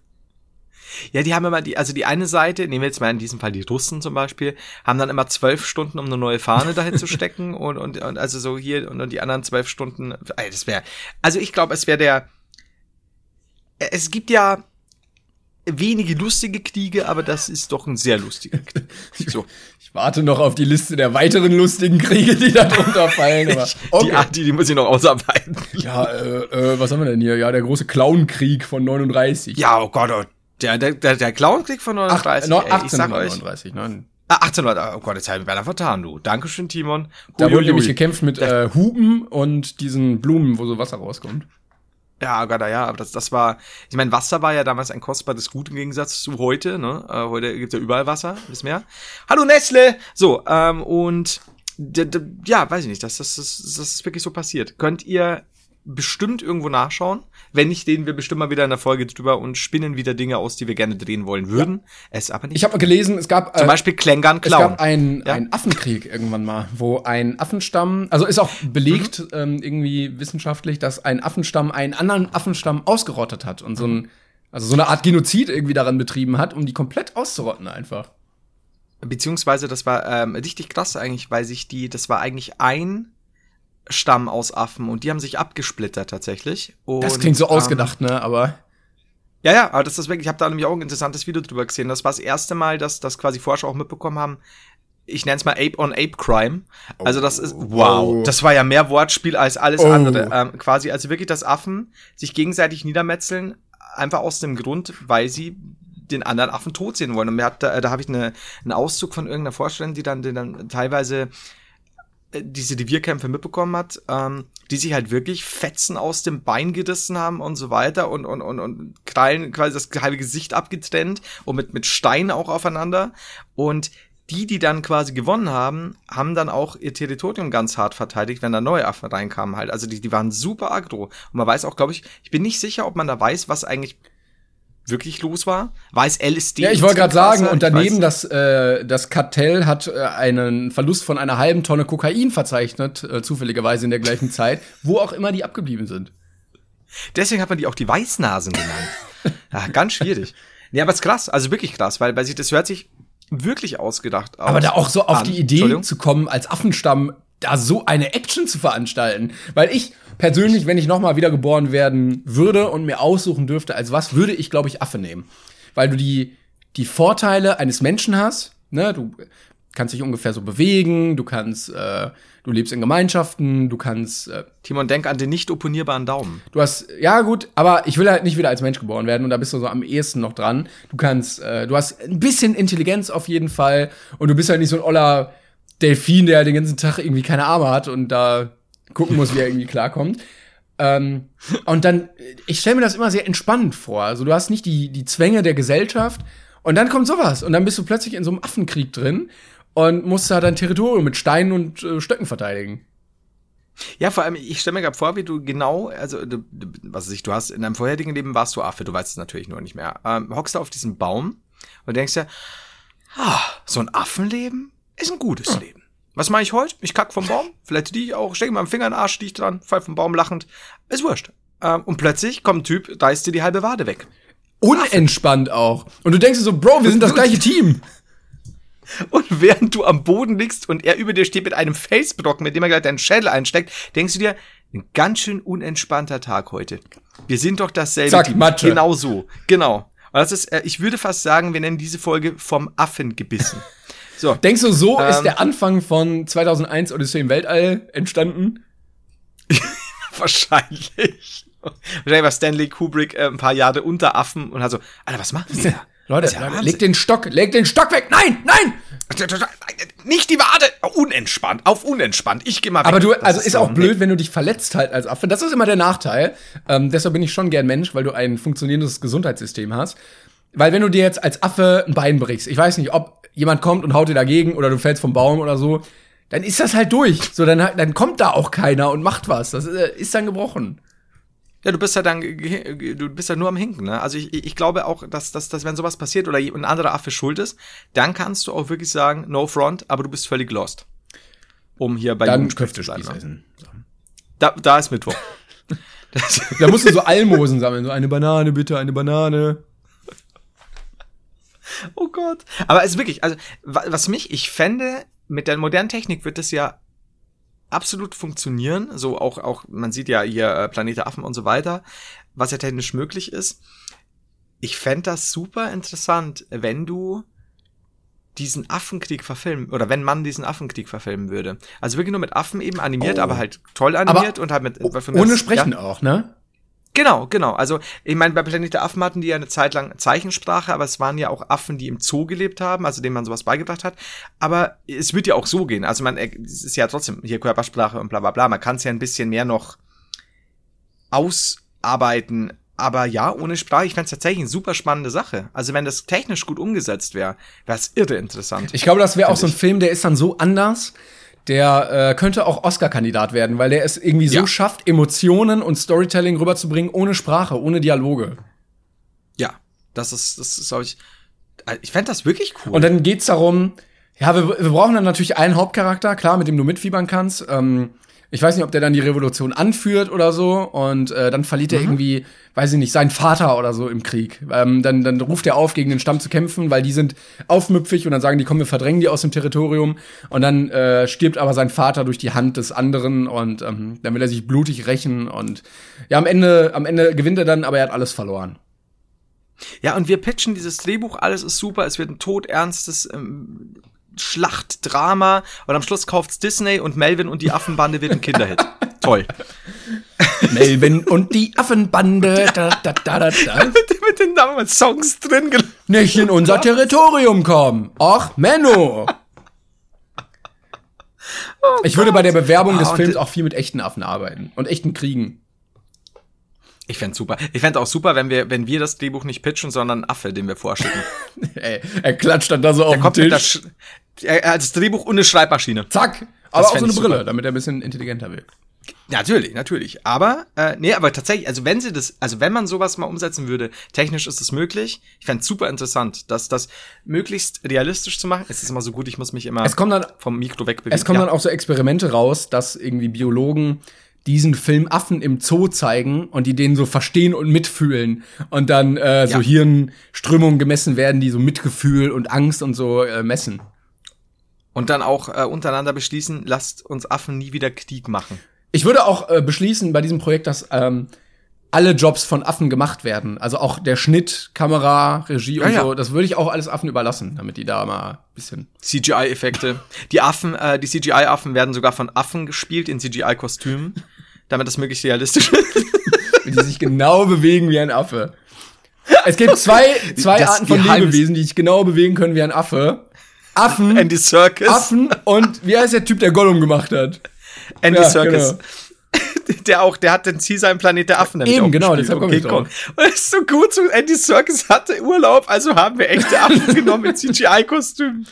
Ja, die haben immer die, also die eine Seite, nehmen wir jetzt mal in diesem Fall die Russen zum Beispiel, haben dann immer zwölf Stunden, um eine neue Fahne dahin zu stecken und, und, und also so hier und, und die anderen zwölf Stunden, das wäre, also ich glaube, es wäre der, es gibt ja wenige lustige Kriege, aber das ist doch ein sehr lustiger Krieg. So. Ich warte noch auf die Liste der weiteren lustigen Kriege, die da drunter fallen. Aber Die, ah, die, die muss ich noch ausarbeiten. Ja, äh, äh, was haben wir denn hier? Ja, der große Clown-Krieg von 39. Ja, oh Gott, oh, der, der, der, der Clown-Krieg von Ach, 39, no, ey, ich sag euch. 1839, ne? Ah, 1800, oh Gott, jetzt habe ich mich beinahe vertan, du. Dankeschön, Timon. Da Hui, wurde hui, nämlich gekämpft mit äh, Hupen und diesen Blumen, wo so Wasser rauskommt. Ja, Gott, ja, aber das, das war, ich meine, Wasser war ja damals ein kostbares Gut im Gegensatz zu heute, ne? Äh, heute gibt's ja überall Wasser, wissen wir. Hallo Nestle! So, ähm, und ja, weiß ich nicht, das, das, das, das ist wirklich so passiert. Könnt ihr bestimmt irgendwo nachschauen. Wenn nicht, reden wir bestimmt mal wieder in der Folge drüber und spinnen wieder Dinge aus, die wir gerne drehen wollen würden. Es aber nicht. Ich habe gelesen, es gab Zum äh, Beispiel Klängern es Clown. gab einen, Ja? einen Affenkrieg irgendwann mal, wo ein Affenstamm, also ist auch belegt Mhm. ähm, irgendwie wissenschaftlich, dass ein Affenstamm einen anderen Affenstamm ausgerottet hat und so ein, also so eine Art Genozid irgendwie daran betrieben hat, um die komplett auszurotten einfach. Beziehungsweise, das war ähm, richtig krass eigentlich, weil sich die, das war eigentlich ein Stamm aus Affen und die haben sich abgesplittert tatsächlich. Und, Das klingt so ähm, ausgedacht, ne? Aber Ja, ja, aber das ist wirklich, ich habe da nämlich auch ein interessantes Video drüber gesehen. Das war das erste Mal, dass das quasi Forscher auch mitbekommen haben. Ich nenne es mal Ape on Ape Crime. Also das ist wow, Oh. das war ja mehr Wortspiel als alles Oh. andere. Ähm, quasi also wirklich, dass Affen sich gegenseitig niedermetzeln, einfach aus dem Grund, weil sie den anderen Affen tot sehen wollen. Und mir hat, da, da habe ich eine, einen Auszug von irgendeiner Forscherin, die dann, die dann teilweise äh, diese Revierkämpfe mitbekommen hat, ähm, die sich halt wirklich Fetzen aus dem Bein gerissen haben und so weiter und, und, und, und Krallen quasi das halbe Gesicht abgetrennt und mit, mit Steinen auch aufeinander. Und die, die dann quasi gewonnen haben, haben dann auch ihr Territorium ganz hart verteidigt, wenn da neue Affen reinkamen halt. Also die, die waren super aggro. Und man weiß auch, glaube ich, ich bin nicht sicher, ob man da weiß, was eigentlich wirklich los war. Weiß LSD. Ja, ich wollte gerade sagen, und daneben weiß- das, äh, das Kartell hat äh, einen Verlust von einer halben Tonne Kokain verzeichnet, äh, zufälligerweise in der gleichen Zeit, wo auch immer die abgeblieben sind. Deswegen hat man die auch die Weißnasen genannt. ja, ganz schwierig. Nee, aber es ist krass, also wirklich krass, weil, weil sich, das hört sich wirklich ausgedacht aus. Aber da auch so auf an. die Idee zu kommen, als Affenstamm da so eine Action zu veranstalten. Weil ich persönlich, wenn ich nochmal wiedergeboren werden würde und mir aussuchen dürfte, als was, würde ich, glaube ich, Affe nehmen. Weil du die, die Vorteile eines Menschen hast, ne, du kannst dich ungefähr so bewegen, du kannst, äh, du lebst in Gemeinschaften, du kannst, äh, Timon, denk an den nicht opponierbaren Daumen. Du hast, ja gut, aber ich will halt nicht wieder als Mensch geboren werden und da bist du so am ehesten noch dran. Du kannst, äh, du hast ein bisschen Intelligenz auf jeden Fall und du bist halt nicht so ein oller Delfin, der den ganzen Tag irgendwie keine Arme hat und da gucken muss, wie er irgendwie klarkommt. Ähm, und dann, ich stelle mir das immer sehr entspannend vor. Also du hast nicht die, die Zwänge der Gesellschaft und dann kommt sowas und dann bist du plötzlich in so einem Affenkrieg drin und musst da dein Territorium mit Steinen und äh, Stöcken verteidigen. Ja, vor allem, ich stelle mir gerade vor, wie du genau, also, du, was weiß ich, du hast in deinem vorherigen Leben warst du Affe, du weißt es natürlich nur nicht mehr. Ähm, hockst du auf diesem Baum und denkst dir, ah, so ein Affenleben ist ein gutes Leben. Was mache ich heute? Ich kack vom Baum, vielleicht die ich auch, stecke meinen Finger in den Arsch, die ich dran, fall vom Baum lachend. Ist wurscht. Ähm, und plötzlich kommt ein Typ, reißt dir die halbe Wade weg. Unentspannt auch. Und du denkst dir so, Bro, wir sind das gleiche Team. Und während du am Boden liegst und er über dir steht mit einem Felsbrocken, mit dem er gleich deinen Schädel einsteckt, denkst du dir, ein ganz schön unentspannter Tag heute. Wir sind doch dasselbe Zack, Team. Matsche. Genau so. Genau. Und das ist, äh, ich würde fast sagen, wir nennen diese Folge vom Affen gebissen. So. Denkst du, so ist Ähm. der Anfang von 2001 Odyssey im Weltall entstanden? Wahrscheinlich. Wahrscheinlich war Stanley Kubrick äh, ein paar Jahre unter Affen und hat so, Alter, was machen da? Leute, ist ja Leute Wahnsinn. leg den Stock, leg den Stock weg. Nein, nein! Nicht die Wade! Unentspannt, auf unentspannt. Ich geh mal weg. Aber du, Das also ist so- auch blöd, wenn du dich verletzt halt als Affe. Das ist immer der Nachteil. Ähm, deshalb bin ich schon gern Mensch, weil du ein funktionierendes Gesundheitssystem hast. Weil wenn du dir jetzt als Affe ein Bein brichst, ich weiß nicht, ob jemand kommt und haut dir dagegen oder du fällst vom Baum oder so, dann ist das halt durch. So, dann, dann kommt da auch keiner und macht was. Das äh, ist dann gebrochen. Ja, du bist ja dann, du bist ja nur am Hinken, ne? Also ich, ich glaube auch, dass, dass, dass wenn sowas passiert oder ein anderer Affe schuld ist, dann kannst du auch wirklich sagen, no front, aber du bist völlig lost. Um hier bei Dann Jugendspieß zu bleiben, ne? Da, da ist Mittwoch. Da musst du so Almosen sammeln. So eine Banane, bitte, eine Banane. Oh Gott. Aber es ist wirklich, also, wa- was mich, ich fände, mit der modernen Technik wird es ja absolut funktionieren. So auch, auch, man sieht ja hier äh, Planete Affen und so weiter, was ja technisch möglich ist. Ich fände das super interessant, wenn du diesen Affenkrieg verfilmen, oder wenn man diesen Affenkrieg verfilmen würde. Also wirklich nur mit Affen eben animiert, Oh. aber halt toll animiert und halt mit, Ohne Sprechen Ja, auch, ne? Genau, genau. Also ich meine, bei Planet der Affen hatten die ja eine Zeit lang Zeichensprache, aber es waren ja auch Affen, die im Zoo gelebt haben, also denen man sowas beigebracht hat. Aber es wird ja auch so gehen. Also man, es ist ja trotzdem hier Körpersprache und bla bla bla. Man kann es ja ein bisschen mehr noch ausarbeiten. Aber ja, ohne Sprache, ich fände es tatsächlich eine super spannende Sache. Also wenn das technisch gut umgesetzt wäre, wäre es irre interessant. Ich glaube, das wäre auch so ein. Film, der ist dann so anders. Der äh, könnte auch Oscar-Kandidat werden, weil der es irgendwie so Ja. schafft, Emotionen und Storytelling rüberzubringen, ohne Sprache, ohne Dialoge. ja, das ist, das ist, glaube ich, äh, ich fände das wirklich cool. Und dann geht's darum, ja, wir, wir brauchen dann natürlich einen Hauptcharakter, klar, mit dem du mitfiebern kannst. Ähm, ich weiß nicht, ob der dann die Revolution anführt oder so. Und äh, dann verliert er irgendwie, weiß ich nicht, seinen Vater oder so im Krieg. Ähm, dann, dann ruft er auf, gegen den Stamm zu kämpfen, weil die sind aufmüpfig und dann sagen die, komm, wir verdrängen die aus dem Territorium. Und dann äh, stirbt aber sein Vater durch die Hand des anderen und ähm, dann will er sich blutig rächen. Und ja, am Ende, am Ende gewinnt er dann, aber er hat alles verloren. Ja, und wir pitchen dieses Drehbuch, alles ist super, es wird ein todernstes ähm, Schlachtdrama und am Schluss kauft's Disney und Melvin und die Affenbande wird ein Kinderhit. Toll. Melvin und die Affenbande. Da, da, da, da, da. mit, mit den Namen Songs drin. Nicht in unser Territorium kommen. Ach, Menno. ich würde bei der Bewerbung des Ah, und Films auch viel mit echten Affen arbeiten und echten Kriegen. Ich fänd's super. Ich fänd's auch super, wenn wir, wenn wir das Drehbuch nicht pitchen, sondern einen Affe, den wir vorschicken. Ey, er klatscht dann da so auf Der den kommt mit der Tisch. Sch er, hat das Drehbuch und eine Schreibmaschine. Zack. Aber auch so eine Brille, super. damit er ein bisschen intelligenter wirkt. Natürlich, natürlich. Aber, äh, nee, aber tatsächlich, also wenn sie das, also wenn man sowas mal umsetzen würde, technisch ist es möglich. Ich fänd's super interessant, dass das möglichst realistisch zu machen. Es ist immer so gut, ich muss mich immer Es kommen dann, vom Mikro wegbewegen. es kommen ja. dann auch so Experimente raus, dass irgendwie Biologen diesen Film Affen im Zoo zeigen und die den so verstehen und mitfühlen und dann äh, so Ja. Hirnströmungen gemessen werden, die so Mitgefühl und Angst und so äh, messen. Und dann auch äh, untereinander beschließen, lasst uns Affen nie wieder Krieg machen. Ich würde auch äh, beschließen bei diesem Projekt, dass ähm, alle Jobs von Affen gemacht werden. Also auch der Schnitt, Kamera, Regie und Ja, ja. so. Das würde ich auch alles Affen überlassen, damit die da mal ein bisschen. CGI-Effekte. Die Affen, äh, die CGI-Affen werden sogar von Affen gespielt in CGI-Kostümen, damit das möglichst realistisch ist. Wie die sich genau bewegen wie ein Affe. Es gibt zwei, zwei Das Arten von Lebewesen, die sich genau bewegen können wie ein Affe. Affen, Andy Serkis. Affen und wie heißt der Typ, der Gollum gemacht hat? Andy Ja, Serkis. Der auch, der hat den Ziel seinen Planet der Affen nämlich Eben, genau, deshalb und komm ich Kong. Und es ist so gut, so Andy Serkis hatte Urlaub, also haben wir echte Affen genommen mit CGI-Kostümen.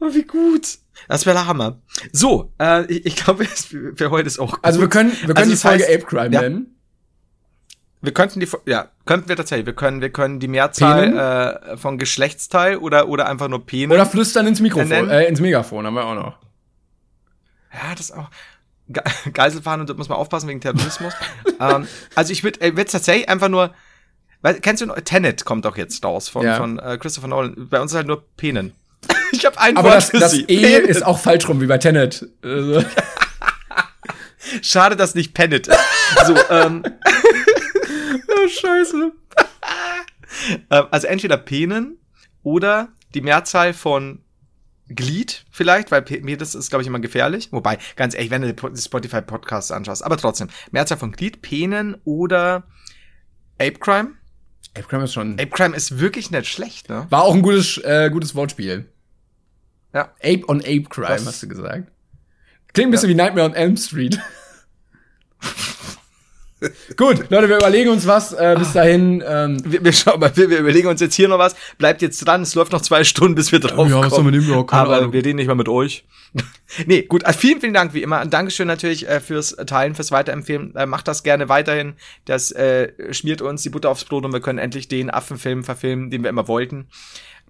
Oh, wie gut. Das wäre der Hammer. So, äh, ich, ich glaube, für heute ist auch gut. Also wir können, wir können Also die das Folge heißt- Ape Crime ja. nennen. Wir könnten die, ja, könnten wir tatsächlich, wir können, wir können die Mehrzahl äh, von Geschlechtsteil oder, oder einfach nur Penen. Oder flüstern ins Mikrofon, äh, ins Megafon, haben wir auch noch. Ja, das auch. Ge Geiselfahren und da muss man aufpassen wegen Terrorismus. ähm, also ich würde äh, tatsächlich einfach nur. Weil, kennst du noch, Tenet kommt doch jetzt raus von, Ja. von äh, Christopher Nolan. Bei uns ist halt nur Penen. ich habe ein Aber Wort das, für das sie. E Penen. ist auch falsch rum, wie bei Tenet. Also, Schade, dass nicht Penet ist. So, ähm, oh, scheiße. ähm, also entweder Penen oder die Mehrzahl von Glied vielleicht, weil mir das ist, glaube ich, immer gefährlich. Wobei, ganz ehrlich, wenn du die Spotify-Podcasts anschaust, aber trotzdem, Mehrzahl von Glied, Penen oder Ape Crime. Ape Crime ist schon. Ape Crime ist wirklich nicht schlecht, ne? War auch ein gutes, äh, gutes Wortspiel. Ja. Ape on Ape Crime, Das- hast du gesagt. Klingt ein bisschen wie Nightmare on Elm Street. Gut, Leute, wir überlegen uns was. Äh, bis dahin. Ähm, Wir, wir, schauen mal, wir, wir überlegen uns jetzt hier noch was. Bleibt jetzt dran, es läuft noch zwei Stunden, bis wir drauf Ja, kommen. man nehmen? Ja, Aber Ahnung. wir reden nicht mal mit euch. nee, gut, also vielen, vielen Dank wie immer. Und Dankeschön natürlich äh, fürs Teilen, fürs Weiterempfehlen. Äh, macht das gerne weiterhin. Das äh, schmiert uns die Butter aufs Brot und wir können endlich den Affenfilm verfilmen, den wir immer wollten.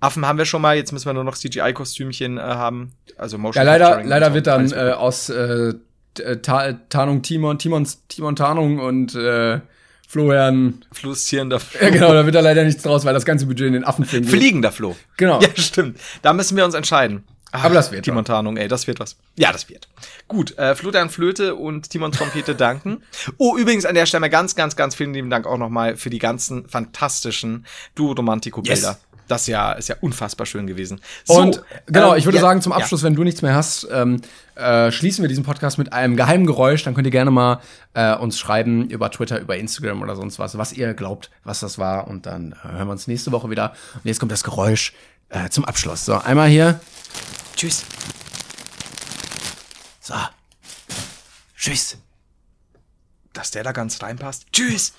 Affen haben wir schon mal, jetzt müssen wir nur noch CGI-Kostümchen äh, haben. Also Motion ja, leider, leider wird dann äh, aus äh, T- Ta Tarnung Timon, Timons, Timon Tarnung und äh, Florian. fluszierender Ja, genau, da wird da leider nichts draus, weil das ganze Budget in den Affenfilm geht. Fliegender Floh. Genau. Ja, stimmt. Da müssen wir uns entscheiden. Ach, Aber das wird Die was. Montanung, ey, das wird was. Ja, das wird. Gut, äh, Florian Flöte und Timon Trompete danken. Oh, übrigens an der Stelle ganz, ganz, ganz vielen lieben Dank auch nochmal für die ganzen fantastischen Duo-Romantico-Bilder. Yes. Das ja, ist ja unfassbar schön gewesen. So, Und genau, ähm, ich würde ja, sagen, zum ja. Abschluss, wenn du nichts mehr hast, ähm, äh, schließen wir diesen Podcast mit einem geheimen Geräusch. Dann könnt ihr gerne mal äh, uns schreiben über Twitter, über Instagram oder sonst was, was ihr glaubt, was das war. Und dann äh, hören wir uns nächste Woche wieder. Und jetzt kommt das Geräusch äh, zum Abschluss. So, einmal hier. Tschüss. So. Tschüss. Dass der da ganz reinpasst. Tschüss.